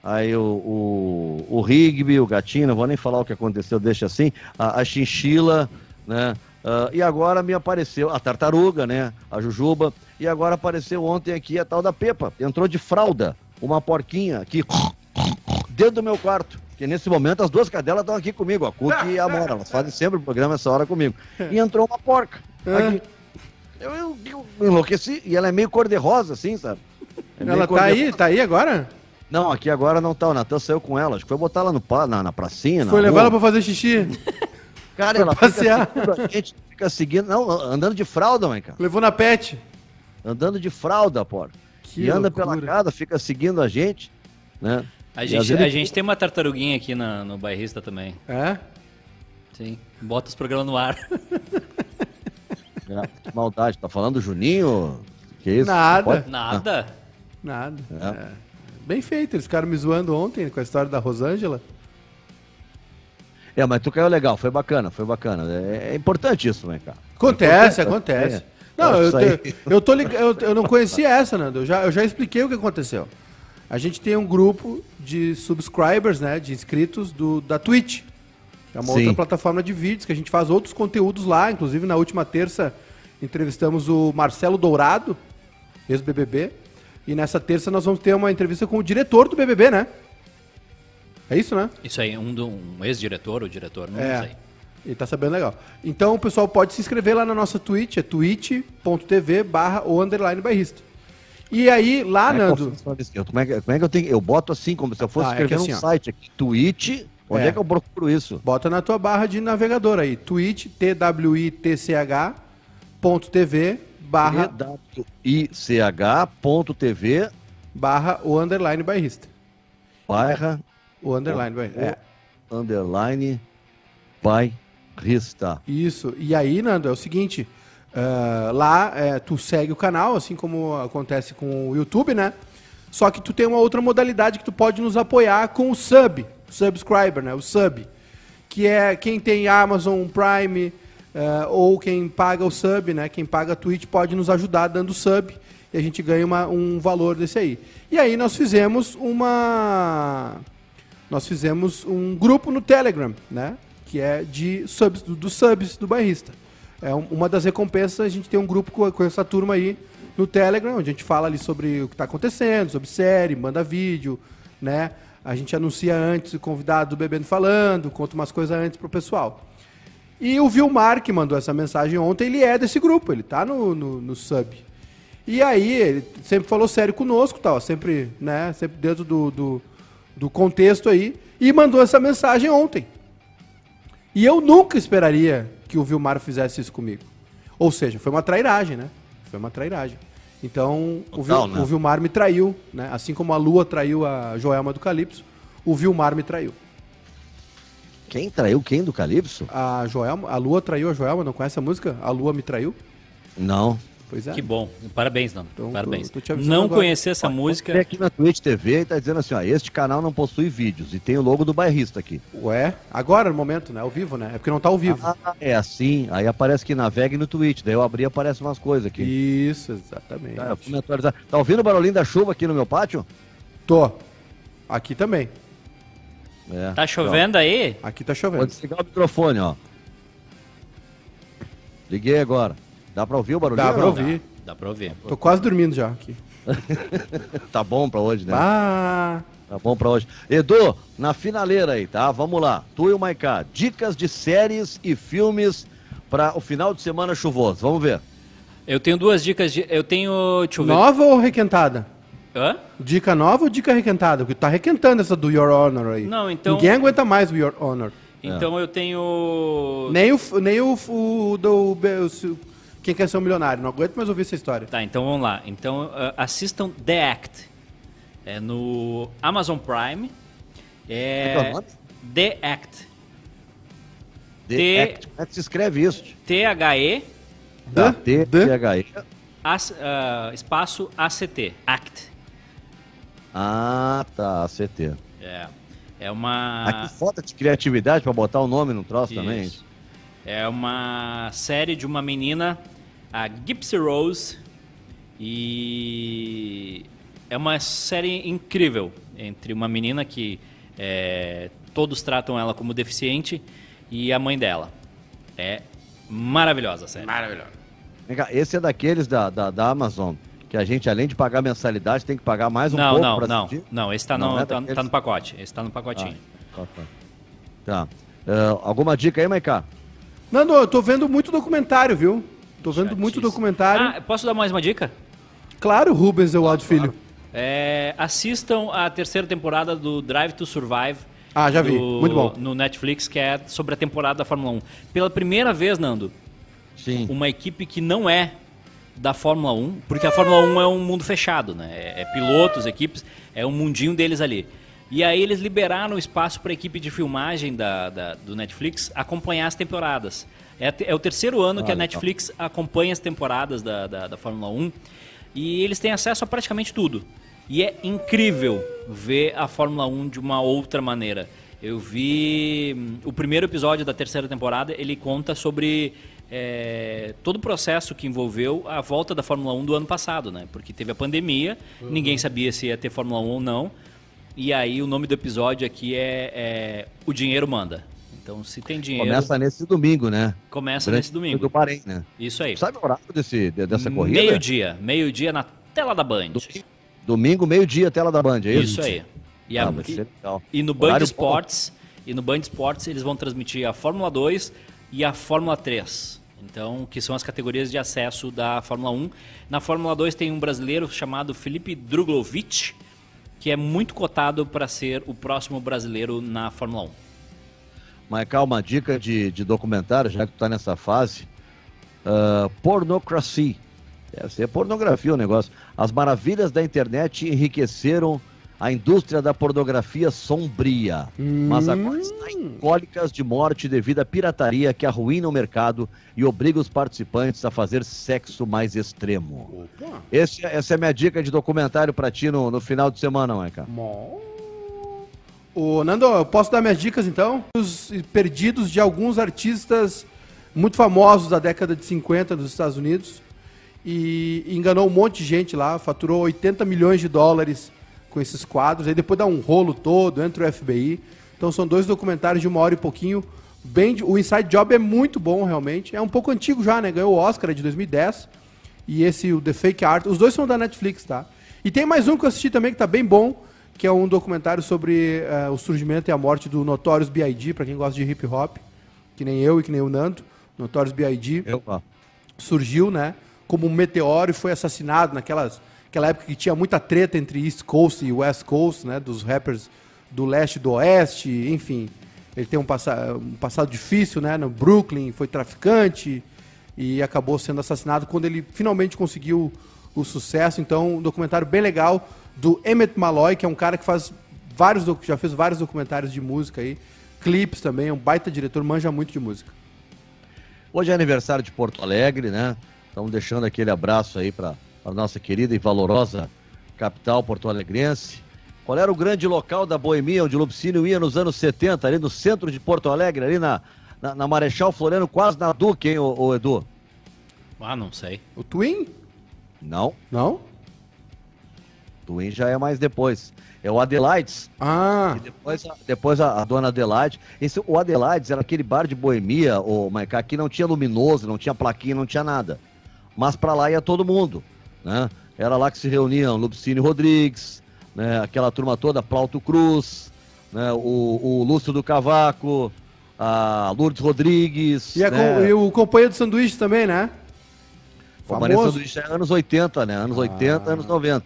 Aí o, o, o Rigby, o gatinho, não vou nem falar o que aconteceu, deixa assim. A, a chinchila, né? Ah, e agora me apareceu a tartaruga, né? A jujuba. E agora apareceu ontem aqui a tal da Pepa. Entrou de fralda, uma porquinha aqui, dentro do meu quarto. Que nesse momento as duas cadelas estão aqui comigo, a Cook e a Mora. Elas fazem sempre o programa essa hora comigo. E entrou uma porca aqui. Eu, eu, eu enlouqueci. E ela é meio cor-de-rosa, assim, sabe? É Ela tá aí, tá aí agora? Não, aqui agora não tá. O Natan saiu com ela. Acho que foi botar ela no, na, na pracinha. na Foi levar ela pra fazer xixi. Cara, ela passear. fica a gente. Fica seguindo. Não, andando de fralda, mãe, cara. Levou na pet. Andando de fralda, porra. Que e anda loucura. pela casa, fica seguindo a gente, né? A gente, vezes- a gente tem uma tartaruguinha aqui na- no bairrista também. É? Sim. Bota os programas no ar. É, que maldade. Tá falando do Juninho? Que isso? Nada. Pode- Nada. Nada. É. É. Bem feito, eles ficaram me zoando ontem com a história da Rosângela. É, mas tu caiu legal, foi bacana, foi bacana. É, é importante isso, né, cara? Acontece, É acontece. É. Não, eu, te- eu, tô lig- eu, eu não conhecia essa, Nando. Eu já, eu já expliquei o que aconteceu. A gente tem um grupo de subscribers, né? De inscritos do, da Twitch. É uma Sim. outra plataforma de vídeos que a gente faz outros conteúdos lá. Inclusive, na última terça, entrevistamos o Marcelo Dourado, ex-BBB. E nessa terça nós vamos ter uma entrevista com o diretor do BBB, né? É isso, né? Isso aí, um, do- um ex-diretor ou diretor, não É. sei. Ele tá sabendo legal. Então o pessoal pode se inscrever lá na nossa Twitch, é twitch.tv barra o underline bairrista. E aí, lá, Como é que eu Nando, isso? Como é, que, como é que eu tenho? Eu boto assim, como se eu fosse Ah, é escrever assim, num ó. site aqui. Twitch. Onde É. é. que eu procuro isso? bota na tua barra de navegador aí, twitch, T-W-I-T-C-H, ponto TV, barra, EWICH.tv barra o underline bairrista. barra O underline bairrista. É. underline bairrista. Isso. E aí, Nando, é o seguinte: ah, lá é, tu segue o canal, assim como acontece com o YouTube, né? Só que tu tem uma outra modalidade que tu pode nos apoiar com o sub, subscriber, né? O sub. Que é quem tem Amazon Prime ah, ou quem paga o sub, né? Quem paga a Twitch pode nos ajudar dando sub e a gente ganha uma- um valor desse aí. E aí nós fizemos uma nós fizemos um grupo no Telegram, né? Que é de subs, do- dos subs do bairrista. É um- uma das recompensas, a gente tem um grupo com, com essa turma aí no Telegram, onde a gente fala ali sobre o que está acontecendo, sobre série, manda vídeo, né? A gente anuncia antes o convidado do Bebendo Falando, conta umas coisas antes pro pessoal. E o Vilmar, que mandou essa mensagem ontem, ele é desse grupo, ele tá no, no, no sub. E aí, ele sempre falou sério conosco, tal, sempre, né, sempre dentro do, do, do contexto aí, e mandou essa mensagem ontem. E eu nunca esperaria que o Vilmar fizesse isso comigo. Ou seja, foi uma trairagem, né? Foi uma trairagem. Então, o, Total, Vil- né? o Vilmar me traiu, né? Assim como a Lua traiu a Joelma do Calypso, o Vilmar me traiu. Quem traiu quem do Calypso? A Joelma, a Lua traiu a Joelma, não conhece a música? A Lua me traiu? Não. Pois é. Que bom. Parabéns, não. Então, Parabéns. tô- tô não agora. conhecer essa Tem música. aqui na Twitch TV e tá dizendo assim, ó, este canal não possui vídeos e tem o logo do bairrista aqui. Ué, agora no momento, né? Ao vivo, né? É porque não tá ao vivo. Ah, é assim, aí aparece que navegue no Twitch, daí eu abri e aparece umas coisas aqui. Isso, exatamente. Tá, me atualizar. Tá ouvindo o barulhinho da chuva aqui no meu pátio? Tô. Aqui também. É. Tá chovendo aí? Aqui tá chovendo. Vou desligar o microfone, ó. Liguei agora. Dá pra ouvir o barulhinho? Dá pra ouvir. Dá pra ouvir. Tô quase dormindo já aqui. Tá bom pra hoje, né? Ah, Tá bom pra hoje. Edu, na finaleira aí, tá? Vamos lá. Tu e o Maiká, dicas de séries e filmes pra o final de semana chuvoso. Vamos ver. Eu tenho duas dicas de. Eu tenho. Deixa eu ver. nova ou requentada? Hã? Dica nova ou dica requentada? Porque tá requentando essa do Your Honor aí. Não, então- Ninguém aguenta mais o Your Honor. Então eu tenho. Nem o, nem o, o do o Quem quer ser um milionário. Não aguento mais ouvir essa história. Tá, então vamos lá. Então uh, assistam The Act. É no Amazon Prime. Como é que é o É nome? The Act. The T- Act. Como é que se escreve isso? T-H-E Tá, The- T, The- T, H, E. As- ah, espaço ACT. Act. Ah, tá, CT. É. É uma. Aqui falta de criatividade pra botar o nome no troço também. Isso. É uma série de uma menina, a Gypsy Rose, e é uma série incrível entre uma menina que é, todos tratam ela como deficiente e a mãe dela. É maravilhosa a série. Cá, esse é daqueles da, da, da Amazon, que a gente, além de pagar mensalidade, tem que pagar mais um não, pouco não, pra não, assistir? não. Esse tá, Não no, é tá, tá no pacote. Esse tá no pacotinho. Tá, tá. Tá. Ah, alguma dica aí, Maiká? Nando, eu tô vendo muito documentário, viu? Tô vendo muito documentário. Ah, posso dar mais uma dica? Claro, Rubens Ewaldo Filho. É, assistam a terceira temporada do Drive to Survive. Ah, já vi. do- Muito bom. No Netflix, que é sobre a temporada da Fórmula 1. Pela primeira vez, Nando, Sim. uma equipe que não é da Fórmula 1, porque a Fórmula 1 é um mundo fechado, né? É, é pilotos, equipes, é um mundinho deles ali. E aí eles liberaram espaço para a equipe de filmagem da, da- do Netflix acompanhar as temporadas. É, é o terceiro ano que a. Netflix acompanha as temporadas da, da, da Fórmula 1 e eles têm acesso a praticamente tudo. E é incrível ver a Fórmula 1 de uma outra maneira. Eu vi hum, o primeiro episódio da terceira temporada, ele conta sobre é, todo o processo que envolveu a volta da Fórmula 1 do ano passado, né? Porque teve a pandemia, ninguém sabia se ia ter Fórmula 1 ou não. E aí o nome do episódio aqui é, é O Dinheiro Manda. Então, se tem dinheiro, começa, Começa nesse domingo, né? Grande nesse domingo. Do Bahrein, né? Isso aí. Sabe o horário desse, de- dessa corrida? Meio-dia. Meio-dia na tela da Band. Domingo, meio-dia, tela da Band, é isso? Isso aí. E, a- Ah, legal. e no Band Sports, e no Band Sports eles vão transmitir a Fórmula 2 e a Fórmula 3. Então, que são as categorias de acesso da Fórmula 1. Na Fórmula 2 tem um brasileiro chamado Felipe Druglovic, que é muito cotado para ser o próximo brasileiro na Fórmula 1. Maiká, uma dica de, de documentário, já que tu tá nessa fase. Uh, Pornocracy. Deve ser pornografia o negócio. As maravilhas da internet enriqueceram a indústria da pornografia sombria. Mas agora está em cólicas de morte devido à pirataria que arruína o mercado e obriga os participantes a fazer sexo mais extremo. Esse- essa é a minha dica de documentário pra ti no, no final de semana, Maiká. Ô, Nando, eu posso dar minhas dicas então? Os perdidos de alguns artistas muito famosos da década de 50 dos Estados Unidos. E enganou um monte de gente lá, faturou 80 milhões de dólares com esses quadros. Aí depois dá um rolo todo, entra o FBI. Então são dois documentários de uma hora e pouquinho. Bem, o Inside Job é muito bom, realmente. É um pouco antigo já, né? Ganhou o Oscar é de 2010. E esse, o The Fake Art. Os dois são da Netflix, tá? E tem mais um que eu assisti também que tá bem bom, que é um documentário sobre eh, o surgimento e a morte do Notorious B.I.G., pra quem gosta de hip hop, que nem eu e que nem o Nando. Notorious B.I.G. Surgiu, né, como um meteoro e foi assassinado naquelas aquela época que tinha muita treta entre East Coast e West Coast, né, dos rappers do leste e do oeste, enfim. Ele tem um, passa um passado difícil, né, no Brooklyn, foi traficante e acabou sendo assassinado quando ele finalmente conseguiu o sucesso. Então, um documentário bem legal do Emmett Malloy, que é um cara que faz vários já fez vários documentários de música aí, clipes também, é um baita diretor, manja muito de música. Hoje é aniversário de Porto Alegre, né? Estamos deixando aquele abraço aí para a nossa querida e valorosa capital porto-alegrense. Qual era o grande local da boemia onde o Lupicínio ia nos anos 70, ali no centro de Porto Alegre, ali na, na, na Marechal Floriano, quase na Duque, hein, ô, ô Edu? Ah, não sei. O Twin? Não, Não? Twin já é mais depois. É o Adelaides. Ah, E depois, a, depois a, a dona Adelaide. Esse, o Adelaides era aquele bar de boemia, o Maiká, que não tinha luminoso, não tinha plaquinha, não tinha nada. Mas pra lá ia todo mundo, né? Era lá que se reuniam Lupicínio Rodrigues, né? aquela turma toda, Plauto Cruz, né? o, o Lúcio do Cavaco, a Lourdes Rodrigues. e, né? e o companheiro de sanduíche também, né? O Maria Famoso. Sanduíche é anos 80, né? Anos 80, Ah. anos 90.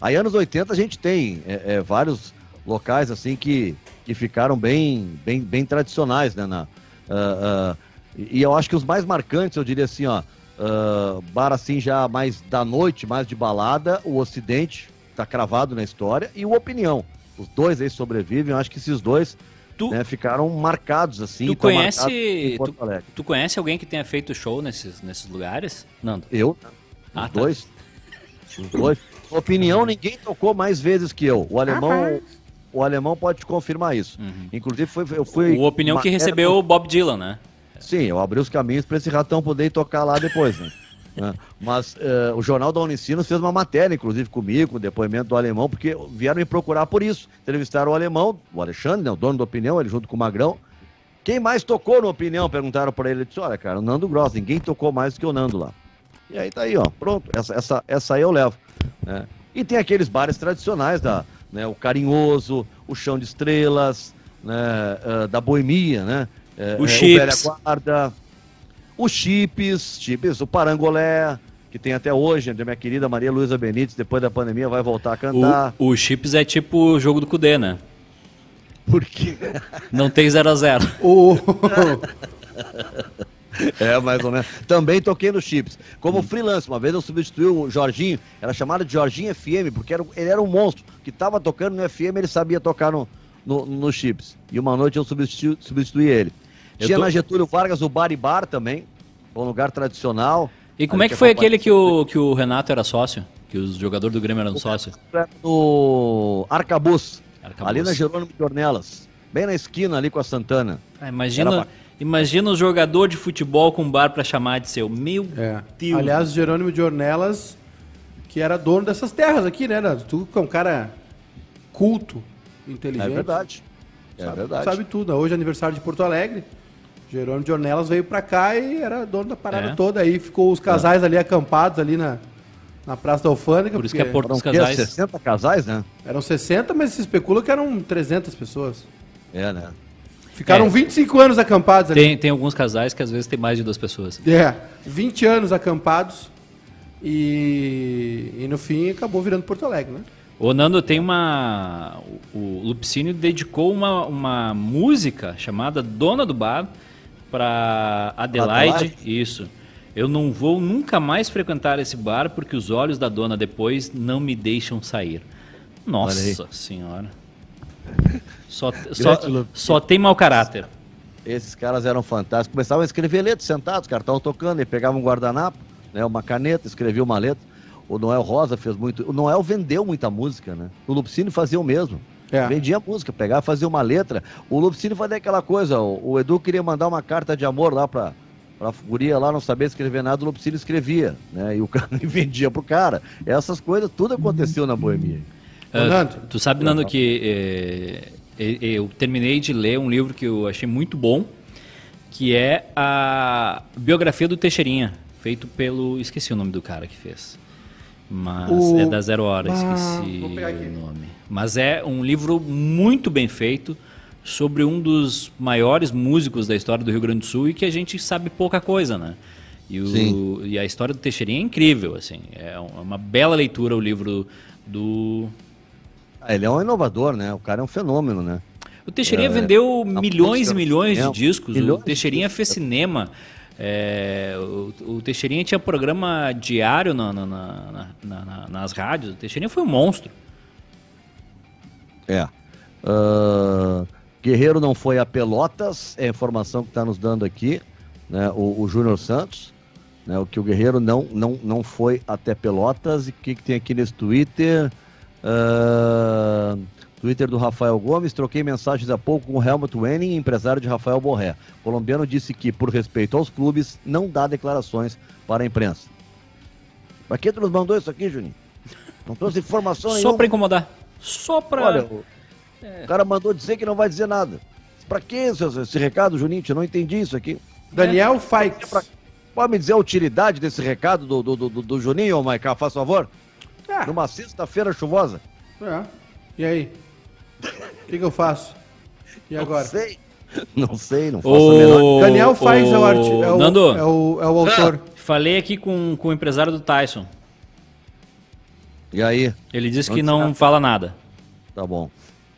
Aí anos 80 a gente tem é, é, vários locais assim que, que ficaram bem, bem, bem tradicionais, né? Na, ah, e e eu acho que os mais marcantes, eu diria assim, ó, ah, bar assim já mais da noite, mais de balada, o Ocidente está cravado na história, e o Opinião. Os dois aí sobrevivem, eu acho que esses dois Tu, né, ficaram marcados assim. tu conhece. Tu, tu conhece alguém que tenha feito show nesses, nesses lugares? Nando? Eu, os Ah, tá. dois. Os dois. Opinião, ninguém tocou mais vezes que eu. O alemão, o alemão pode te confirmar isso. Uhum. Inclusive, foi, eu fui. O opinião que recebeu o Bob Dylan, né? Sim, eu abri os caminhos para esse ratão poder ir tocar lá depois, né? Né? Mas eh, o Jornal da Unicinos fez uma matéria, inclusive comigo, com o depoimento do alemão, porque vieram me procurar por isso. Entrevistaram o alemão, o Alexandre, né, o dono da opinião, ele junto com o Magrão. Quem mais tocou na opinião? Perguntaram para ele. Ele disse: Olha, cara, o Nando Gross, ninguém tocou mais do que o Nando lá. E aí tá aí, ó, pronto. Essa, essa, essa aí eu levo. né? E tem aqueles bares tradicionais, da, né, o Carinhoso, o Chão de Estrelas, né, ah, da Boemia, né? Eh, O eh, Chips. Velha Guarda, os Chips, Chips, o Parangolé, que tem até hoje, onde a minha querida Maria Luísa Benites, depois da pandemia, vai voltar a cantar. O, o Chips é tipo o jogo do Cudê, né? Por quê? Não tem 0 a 0 O... É, mais ou menos. Também toquei no Chips. Como freelance, uma vez eu substituí o Jorginho, era chamado de Jorginho FM, porque era, ele era um monstro, que estava tocando no FM, ele sabia tocar no, no, no Chips. E uma noite eu substituí, substituí ele. Eu Tinha tô- na Getúlio Vargas o Bar e Bar também, um lugar tradicional. E como é que foi papai- aquele que o, que o Renato era sócio? Que os jogadores do Grêmio eram sócio? No Arcabuz, Arcabuz. ali na Jerônimo de Ornelas, bem na esquina ali com a Santana. Ah, imagina, imagina o jogador de futebol com bar pra chamar de seu. Meu É. Deus. Aliás, Jerônimo de Ornelas, que era dono dessas terras aqui, né? Nando? Tu que é um cara culto, inteligente. É verdade. É sabe, verdade. Sabe tudo. Hoje é aniversário de Porto Alegre. Jerônimo de Ornelas veio pra cá e era dono da parada É. toda. Aí ficou os casais ali acampados ali na, na Praça da Alfândega. Por isso que é Porto dos? Casais. 60 casais, né? Eram 60, mas se especula que eram 300 pessoas. É, né? Ficaram É. 25 anos acampados ali. Tem, tem alguns casais que às vezes tem mais de duas pessoas. É, 20 anos acampados e, e no fim acabou virando Porto Alegre, né? O Nando tem uma. O o Lupicínio dedicou uma, uma música chamada Dona do Bar para Adelaide. Adelaide? Isso. Eu não vou nunca mais frequentar esse bar porque os olhos da dona depois não me deixam sair. Nossa senhora. Só, só, só tem mau caráter. Esses caras eram fantásticos. Começavam a escrever letras sentados, estavam tocando, ele pegava um guardanapo, né, uma caneta, escrevia uma letra. O Noel Rosa fez muito. O Noel vendeu muita música, né? O Lupicínio fazia o mesmo. É. Vendia música, pegava, fazia uma letra. O Lupicínio fazia aquela coisa. O, o Edu queria mandar uma carta de amor lá pra, pra guria lá, não sabia escrever nada, o Lupicínio escrevia, né? E o cara e vendia pro cara. Essas coisas, tudo aconteceu na boemia. Nando. tu sabe, Nando, que eh, eh, eu terminei de ler um livro que eu achei muito bom, que é a biografia do Teixeirinha, feito pelo. Esqueci o nome do cara que fez. Mas O- é da Zero Hora, Ah, esqueci vou pegar aqui. o nome. Mas é um livro muito bem feito sobre um dos maiores músicos da história do Rio Grande do Sul e que a gente sabe pouca coisa, né? E, o- e a história do Teixeirinha é incrível, assim. É um- uma bela leitura o livro do Ah, ele é um inovador, né? O cara é um fenômeno, né? O Teixeirinha É, vendeu a milhões música e milhões de é, discos. milhões o Teixeirinha fez cinema. É, o, o Teixeirinha tinha programa diário na- na- na- na- na- nas rádios. O Teixeirinha foi um monstro. É. Ah, Guerreiro não foi a Pelotas, é a informação que está nos dando aqui, né? O, o Júnior Santos, né? O que o Guerreiro não, não, não foi até Pelotas. E o que, que tem aqui nesse Twitter? Ah, Twitter do Rafael Gomes, troquei mensagens há pouco com o Helmut Wenning, empresário de Rafael Borré. O colombiano disse que, por respeito aos clubes, não dá declarações para a imprensa. Pra que tu nos mandou isso aqui, Juninho? Não trouxe informação Só nenhuma. pra incomodar. Só pra. Olha, o, o cara mandou dizer que não vai dizer nada. Pra que esse, esse recado, Juninho? Eu não entendi isso aqui. Daniel Fikes. Pra- Pode me dizer a utilidade desse recado do, do, do, do Juninho, Maiká, faz favor? Ah, Numa sexta-feira chuvosa? é. E aí? O que, que eu faço? E agora? Não sei. Não sei, não faço a menor. O, Daniel Fikes é o, é, o, Nando, é, o, é o autor. falei aqui com, com o empresário do Tyson. E aí? Ele disse Onde que não tá? fala nada. Tá bom.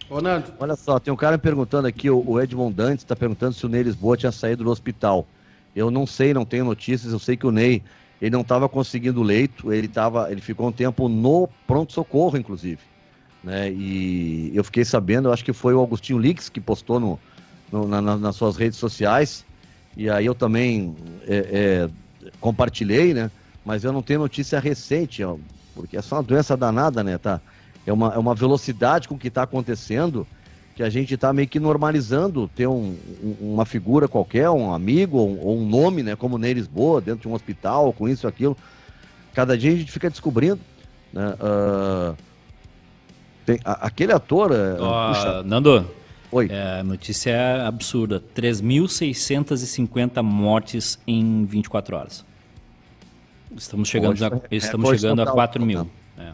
Ô, Nando. Olha só, tem um cara me perguntando aqui, o, o Edmond Dantes está perguntando se o Ney Lisboa tinha saído do hospital. Eu não sei, não tenho notícias, eu sei que o Ney ele não estava conseguindo leito, ele, tava, ele ficou um tempo no pronto-socorro, inclusive. Né? E eu fiquei sabendo, acho que foi o Augustinho Lix que postou no, no na, nas suas redes sociais, e aí eu também é, é, compartilhei, né? Mas eu não tenho notícia recente, ó, porque é só uma doença danada, né? Tá? É, uma, é uma velocidade com que está acontecendo que a gente está meio que normalizando ter um, um, uma figura qualquer, um amigo ou, ou, um nome, né? Como Ney Lisboa, dentro de um hospital, com isso aquilo. Cada dia a gente fica descobrindo. Né? Uh, tem, a, aquele ator. Uh, puxa, Nando, Oi. É, notícia é absurda: 3.650 mortes em 24 horas. Estamos chegando, a, estamos chegando a 4 mil. É.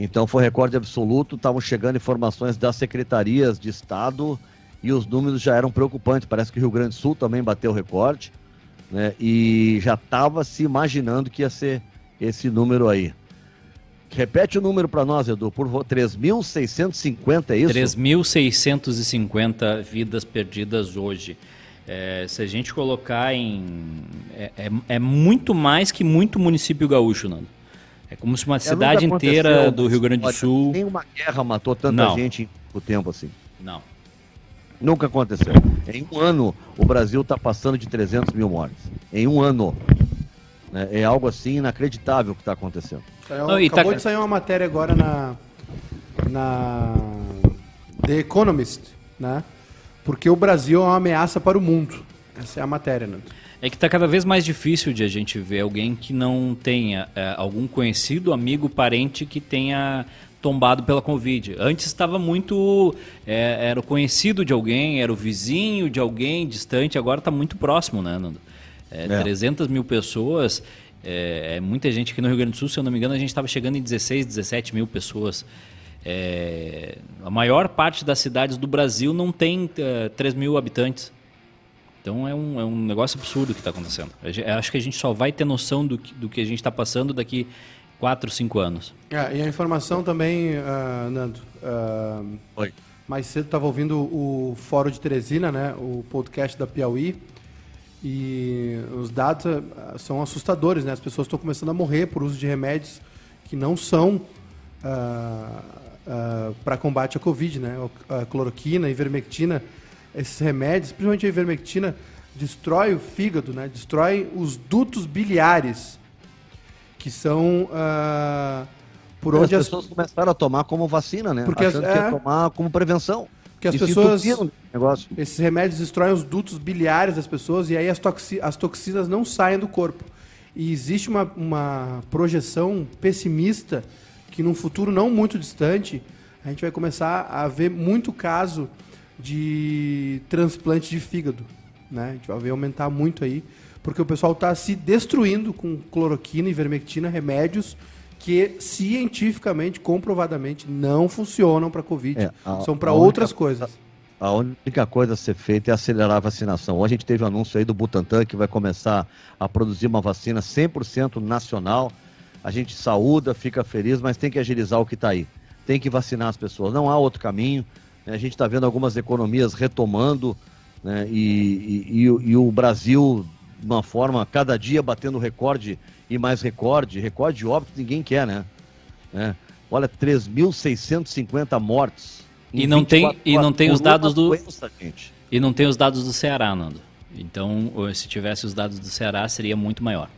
Então foi recorde absoluto. Estavam chegando informações das secretarias de Estado e os números já eram preocupantes. Parece que o Rio Grande do Sul também bateu o recorde. Né? E já estava se imaginando que ia ser esse número aí. Repete o número para nós, Edu, por 3.650, é isso? 3.650 vidas perdidas hoje. É, se a gente colocar em. É, é, é, muito mais que muito município gaúcho, Nando. É como se uma é, cidade inteira do Rio Grande do Sul. Nenhuma guerra matou tanta Não. gente em pouco tempo assim. Não. Nunca aconteceu. Em um ano, o Brasil está passando de 300 mil mortes. Em um ano. Né? É algo assim inacreditável o que está acontecendo. Saiu, Não, acabou tá... de sair uma matéria agora na, na The Economist, né? Porque o Brasil é uma ameaça para o mundo. Essa é a matéria, né? É que está cada vez mais difícil de a gente ver alguém que não tenha é, algum conhecido, amigo, parente que tenha tombado pela Covid. Antes estava muito. É, era o conhecido de alguém, era o vizinho de alguém distante, agora está muito próximo, né, Nando? É, é. 300 mil pessoas é, é, muita gente aqui no Rio Grande do Sul, se eu não me engano, a gente estava chegando em 16, 17 mil pessoas. É, a maior parte das cidades do Brasil não tem é, 3 mil habitantes. Então é um, é um negócio absurdo que está acontecendo. Eu acho que a gente só vai ter noção do que, do que a gente está passando daqui 4, 5 anos. É, e a informação também, uh, Nando. Uh, Oi. Mais cedo estava ouvindo o Fórum de Teresina, né, o podcast da Piauí. E os dados eh, são assustadores, né? As pessoas estão começando a morrer por uso de remédios que não são uh, ah, uh, ah, para combate à Covid, né? A cloroquina, a ivermectina, esses remédios, principalmente a ivermectina, destrói o fígado, né? Destrói os dutos biliares, que são uh, por onde as pessoas começaram a tomar como vacina, né? Porque Achando as, é... que ia tomar como prevenção. Porque as pessoas. Negócio. Esses remédios destroem os dutos biliares das pessoas e aí as, toxi as toxinas não saem do corpo. E existe uma, uma projeção pessimista que num futuro não muito distante a gente vai começar a ver muito caso de transplante de fígado. Né? A gente vai ver aumentar muito aí, porque o pessoal está se destruindo com cloroquina, ivermectina, remédios que cientificamente, comprovadamente, não funcionam para Covid. É, a, São para outras coisas. A única coisa a ser feita é acelerar a vacinação. Hoje a gente teve um anúncio aí do Butantan que vai começar a produzir uma vacina 100% nacional. A gente saúda, fica feliz, mas tem que agilizar o que está aí. Tem que vacinar as pessoas. Não há outro caminho. Né? A gente está vendo algumas economias retomando né? e, e, e, e o Brasil, de uma forma, cada dia batendo recorde e mais recorde, recorde de óbito ninguém quer, né? É. Olha, 3.650 mortes. E não tem e não tem os dados do doença, e não tem os dados do Ceará, Nando. Então, se tivesse os dados do Ceará, seria muito maior.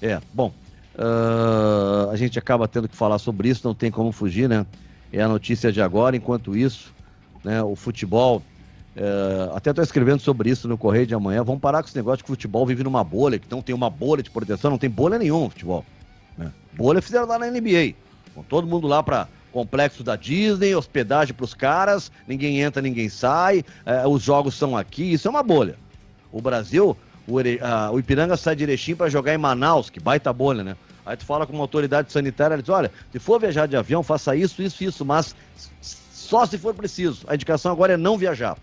É, bom, uh, a gente acaba tendo que falar sobre isso, não tem como fugir, né? É a notícia de agora. Enquanto isso, né, o futebol é, até estou escrevendo sobre isso no Correio de Amanhã. Vamos parar com esse negócio que o futebol vive numa bolha, que não tem uma bolha de proteção, não tem bolha nenhuma futebol. Né? Bolha fizeram lá na NBA. Com todo mundo lá para complexo da Disney, hospedagem para os caras, ninguém entra, ninguém sai, é, os jogos são aqui, isso é uma bolha. O Brasil, o, a, o Ipiranga sai de Erechim para jogar em Manaus, que baita bolha, né? Aí tu fala com uma autoridade sanitária, ela diz, olha, se for viajar de avião, faça isso, isso, isso, mas só se for preciso. A indicação agora é não viajar.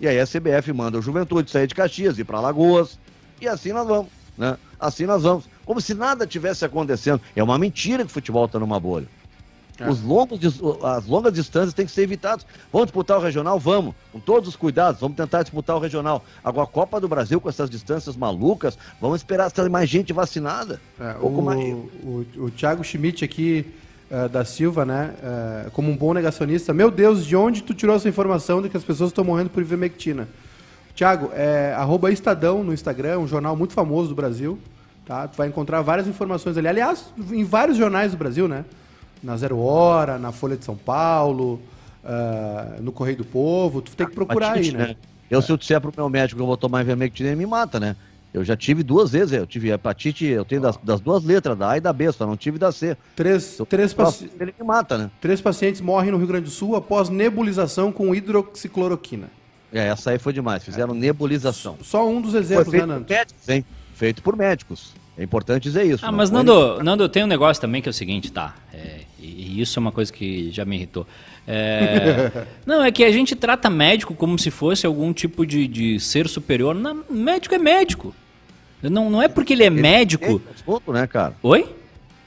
E aí a CBF manda o Juventude sair de Caxias, ir para Lagoas, e assim nós vamos, né? Assim nós vamos. Como se nada tivesse acontecendo. É uma mentira que o futebol está numa bolha. É. Os longos, as longas distâncias têm que ser evitadas. Vamos disputar o regional? Vamos. Com todos os cuidados, vamos tentar disputar o regional. Agora, a Copa do Brasil, com essas distâncias malucas, vamos esperar ter mais gente vacinada. É, um o, mais... o, o Thiago Schmidt aqui uh, da Silva, né? Uh, como um bom negacionista. Meu Deus, de onde tu tirou essa informação de que as pessoas estão morrendo por ivermectina? Tiago, é arroba Estadão no Instagram, um jornal muito famoso do Brasil. Tá? Tu vai encontrar várias informações ali. Aliás, em vários jornais do Brasil, né? Na Zero Hora, na Folha de São Paulo, uh, no Correio do Povo. Tu tem que procurar aí, né? né? Eu, se eu disser pro meu médico que eu vou tomar ivermectina, ele me mata, né? Eu já tive duas vezes, eu tive hepatite, eu tenho das, das duas letras, da A e da B, só não tive da C. Três, três, paci... ele me mata, né? três pacientes morrem no Rio Grande do Sul após nebulização com hidroxicloroquina. É, essa aí foi demais, fizeram é. nebulização. Só um dos exemplos, né, Nando? Por médicos, hein? Feito por médicos. É importante dizer isso. Ah, mas Nando, Nando, tem um negócio também que é o seguinte, tá? É, e isso é uma coisa que já me irritou. É... não, é que a gente trata médico como se fosse algum tipo de, de ser superior. Não, médico é médico. Não, não é porque ele é ele médico. Ponto, né, cara? Oi?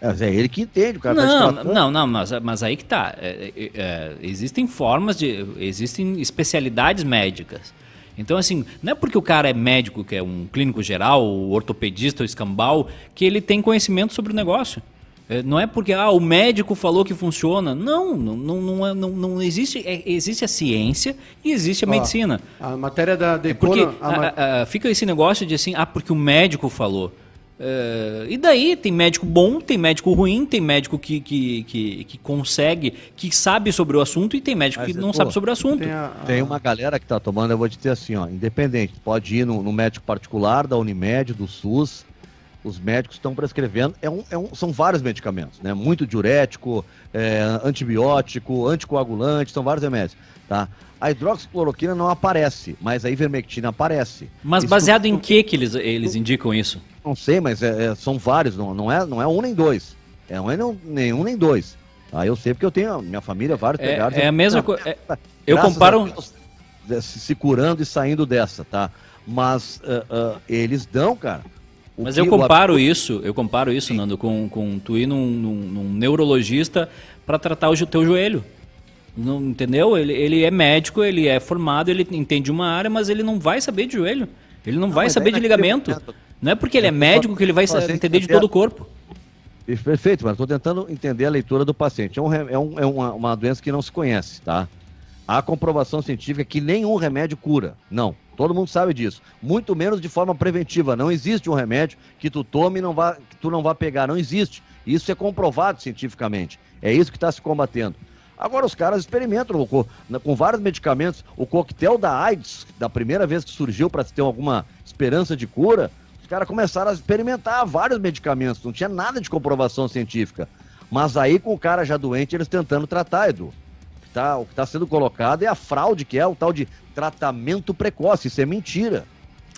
É, é ele que entende, o cara tá não, tá não, não, mas, mas aí que tá. É, é, é, existem formas de. Existem especialidades médicas. Então, assim, não é porque o cara é médico, que é um clínico geral, ortopedista ou escambau, que ele tem conhecimento sobre o negócio. É, não é porque ah, o médico falou que funciona. Não, não, não, não, não, não existe. É, existe a ciência e existe a Ó, medicina. A matéria da, da é porque a, a, fica esse negócio de assim, ah, porque o médico falou. Uh, e daí tem médico bom, tem médico ruim, tem médico que, que, que, que consegue, que sabe sobre o assunto e tem médico Mas, que não pô, sabe sobre o assunto. Tem, a, a... tem, uma galera que tá tomando, eu vou te dizer assim, ó, independente, pode ir no, no médico particular, da Unimed, do SUS, os médicos estão prescrevendo, é um, é um, são vários medicamentos, né? Muito diurético, é, antibiótico, anticoagulante, são vários remédios, tá? A hidroxicloroquina não aparece, mas a ivermectina aparece. Mas isso baseado em que que eles, eles indicam isso? Não sei, mas é, é, são vários, não, não, é, não é um nem dois. É um, não, nem um nem dois. Ah, eu sei porque eu tenho minha família, vários é, pegados. É a mesma coisa. É, eu comparo. Deus, se curando e saindo dessa, tá? Mas uh, uh, eles dão, cara. Mas eu comparo o... isso, eu comparo isso, Sim. Nando, com, com tu ir num, num, num neurologista para tratar o teu joelho. Não, entendeu? Ele, ele é médico, ele é formado, ele entende uma área, mas ele não vai saber de joelho. Ele não, não vai saber de ligamento. Não é porque ele é médico que ele vai entender de todo o corpo. Perfeito, mas estou tentando entender a leitura do paciente. É, um, é, um, é uma, uma, doença que não se conhece, tá? Há comprovação científica que nenhum remédio cura. Não. Todo mundo sabe disso. Muito menos de forma preventiva. Não existe um remédio que tu tome e não vá, que tu não vá pegar. Não existe. Isso é comprovado cientificamente. É isso que está se combatendo. Agora os caras experimentam com, com vários medicamentos. O coquetel da AIDS, da primeira vez que surgiu para ter alguma esperança de cura, os caras começaram a experimentar vários medicamentos. Não tinha nada de comprovação científica. Mas aí, com o cara já doente, eles tentando tratar, Edu. Tá, o que está sendo colocado é a fraude, que é o tal de tratamento precoce. Isso é mentira.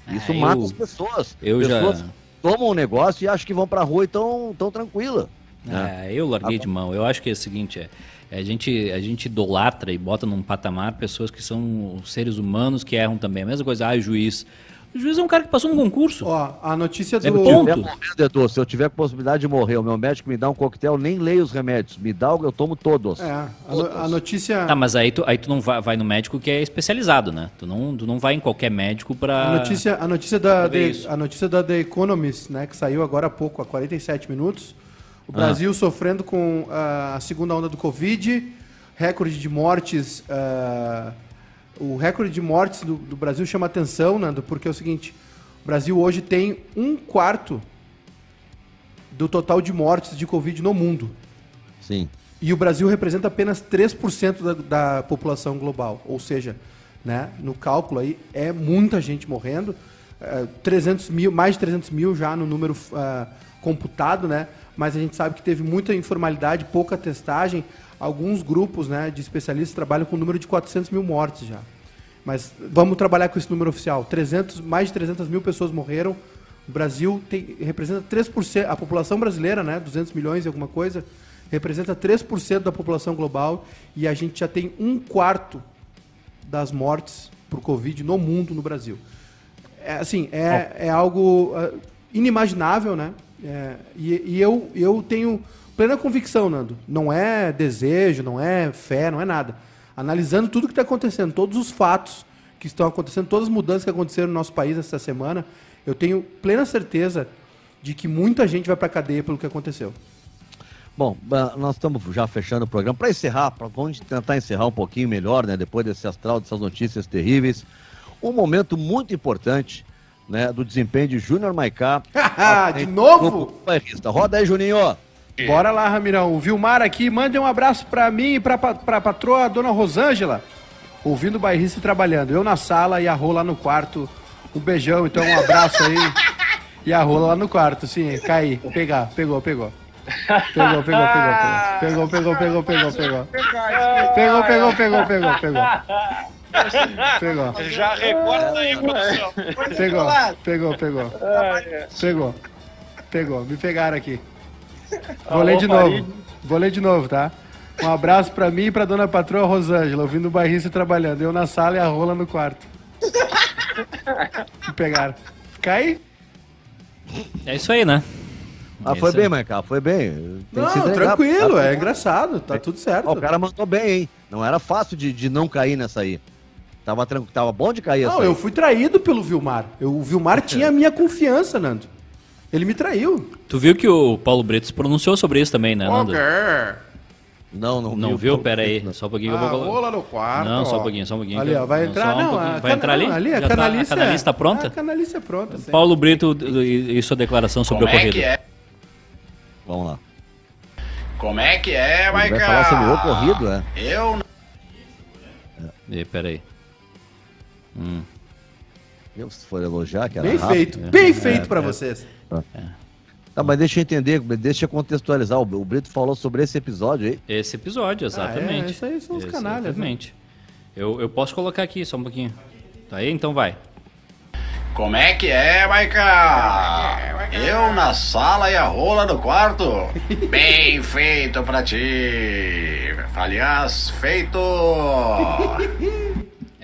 Isso ah, mata eu, as pessoas. Eu pessoas já... tomam um negócio e acham que vão para a rua e estão tão tranquila. Né? É, eu larguei de mão. Eu acho que é o seguinte, é, é, a gente, a gente idolatra e bota num patamar pessoas que são seres humanos que erram também. A mesma coisa, ah, o juiz. O juiz é um cara que passou num concurso. Ó, a notícia do. É ponto. Morrendo, se eu tiver possibilidade de morrer, o meu médico me dá um coquetel, nem leio os remédios. Me dá, eu tomo todos. É, a, todos. a notícia. Tá, mas aí tu, aí tu não vai, vai, no médico que é especializado, né? Tu não, tu não vai em qualquer médico para. A notícia, a notícia da, The, a notícia da The Economist, né, que saiu agora há pouco, há 47 minutos o Brasil ah. sofrendo com uh, a segunda onda do Covid, recorde de mortes. Uh, o recorde de mortes do, do, Brasil chama atenção, Nando, porque é o seguinte: o Brasil hoje tem um quarto do total de mortes de Covid no mundo. Sim. E o Brasil representa apenas 3% da, da população global. Ou seja, né, no cálculo aí, é muita gente morrendo. Uh, eh, 300 mil, mais de 300 mil já no número uh, computado, né? mas a gente sabe que teve muita informalidade, pouca testagem. Alguns grupos né, de especialistas trabalham com o número de 400 mil mortes já. Mas vamos trabalhar com esse número oficial. 300, mais de 300 mil pessoas morreram. O Brasil tem, representa 3%, a população brasileira, né, 200 milhões e alguma coisa, representa 3% da população global e a gente já tem um quarto das mortes por Covid no mundo, no Brasil. É, assim, é, é algo uh, inimaginável, né? É, e, e eu, eu tenho plena convicção, Nando. Não é desejo, não é fé, não é nada. Analisando tudo que está acontecendo, todos os fatos que estão acontecendo, todas as mudanças que aconteceram no nosso país essa semana, eu tenho plena certeza de que muita gente vai para cadeia pelo que aconteceu. Bom, nós estamos já fechando o programa. Para encerrar, pra, vamos tentar encerrar um pouquinho melhor, né? Depois desse astral, dessas notícias terríveis. Um momento muito importante né, do desempenho de Júnior Maicá. de novo? Roda aí, Juninho. Bora lá, Ramirão. O Vilmar aqui, mande um abraço para mim e para a patroa, a dona Rosângela. Ouvindo o bairrista e trabalhando. Eu na sala e a rola no quarto. Um beijão, então um abraço aí. E a rola lá no quarto, sim, cair, pegar, pegou, pegou. Pegou, pegou, pegou, pegou. Pegou, pegou, pegou, pegou, pegou. Pegou, pegou, pegou, pegou, pegou. Pegou. Já recorta aí, produção. Pegou, pegou, pegou. Pegou. Pegou, me pegaram aqui. Vou ler de novo. Vou ler de novo, tá? Um abraço pra mim e pra dona patroa Rosângela, ouvindo o barrista trabalhando. Eu na sala e a rola no quarto. Me pegaram. Cai? É isso aí, né? Ah, foi bem, Maicá, foi bem. Tem não, tranquilo, tá é engraçado, tá tudo certo. Ó, o cara mandou bem, hein? Não era fácil de, de não cair nessa aí. Tava, tava bom de cair Não, eu fui traído pelo Vilmar. Eu, o Vilmar tinha a minha confiança, Nando. Ele me traiu. Tu viu que o Paulo Brito se pronunciou sobre isso também, né, Nando? Não, não, não viu. Pera aí, só um pouquinho ah, eu vou colocar. no quarto. Não, só um pouquinho, só um pouquinho. Ali, ó, vai entrar, não, um vai entrar ali? ali a canalice, tá, a canalice tá pronta? A canalice é pronta. Sim. Paulo Brito e sua declaração sobre Como o ocorrido. É que é? Vamos lá. Como é que é, Maicon? Vai falar sobre o ocorrido, é? Eu e, pera aí. Hum. Eu, se for elogiar, que era Bem rápido, feito, bem é, feito é, para É. Tá, mas deixa eu entender, deixa eu contextualizar. O, o Brito falou sobre esse episódio aí. Esse episódio, exatamente. Ah, é, isso aí são os canalhas. Né? Exatamente. Né? Eu, eu posso colocar aqui só um pouquinho. Tá aí? Então vai. Como é que é, Maica? Eu na sala e a rola no quarto. Bem feito pra ti. Aliás, feito.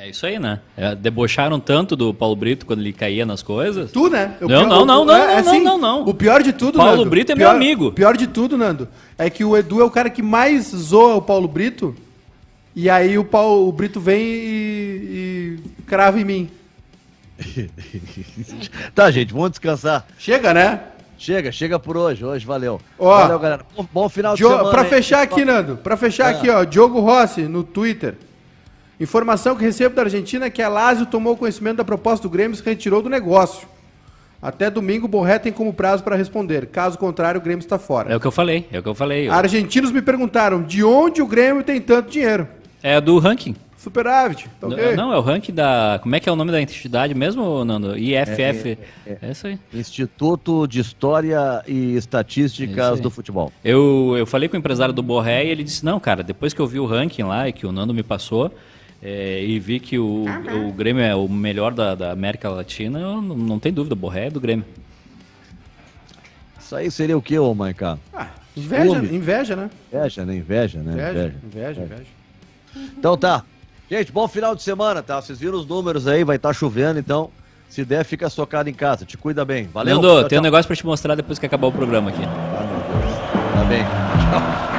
É isso aí, né? É, debocharam tanto do Paulo Brito quando ele caía nas coisas. Tu, né? não, pior, não, não, não, é, não, assim, não, não, O pior de tudo, Paulo Nando, Brito é pior, meu amigo. pior de tudo, Nando, é que o Edu é o cara que mais zoa o Paulo Brito. E aí o, Paulo, o Brito vem e, e crava em mim. tá, gente, vamos descansar. Chega, né? Chega, chega por hoje. Hoje, valeu. Ó, valeu, galera. Bom, bom final de semana. Pra fechar aqui, Nando, pra fechar é. aqui, ó, Diogo Rossi no Twitter. Informação que recebo da Argentina é que a Lazio tomou conhecimento da proposta do Grêmio e se retirou do negócio. Até domingo, Borré tem como prazo para responder. Caso contrário, o Grêmio está fora. É o que eu falei, é o que eu falei. Argentinos me perguntaram de onde o Grêmio tem tanto dinheiro. É do ranking. Superávit. Tá okay. Não, é o ranking da. Como é que é o nome da entidade mesmo, Nando? IFF. É, é, é, é isso aí. Instituto de História e Estatísticas do Futebol. Eu, eu falei com o empresário do Borré e ele disse: não, cara, depois que eu vi o ranking lá e que o Nando me passou. É, e vi que o, o Grêmio é o melhor da, da América Latina, não, não tem dúvida, o Borré é do Grêmio. Isso aí seria o que, ô Maicá? Ah, inveja, inveja, né? Inveja, né? Inveja, né? Inveja, inveja, inveja. inveja. Então tá. Gente, bom final de semana, tá? Vocês viram os números aí, vai estar tá chovendo, então se der, fica socado em casa. Te cuida bem. Valeu. Nando, tem um negócio pra te mostrar depois que acabar o programa aqui. Ah, meu Deus. Tá bem. Tchau.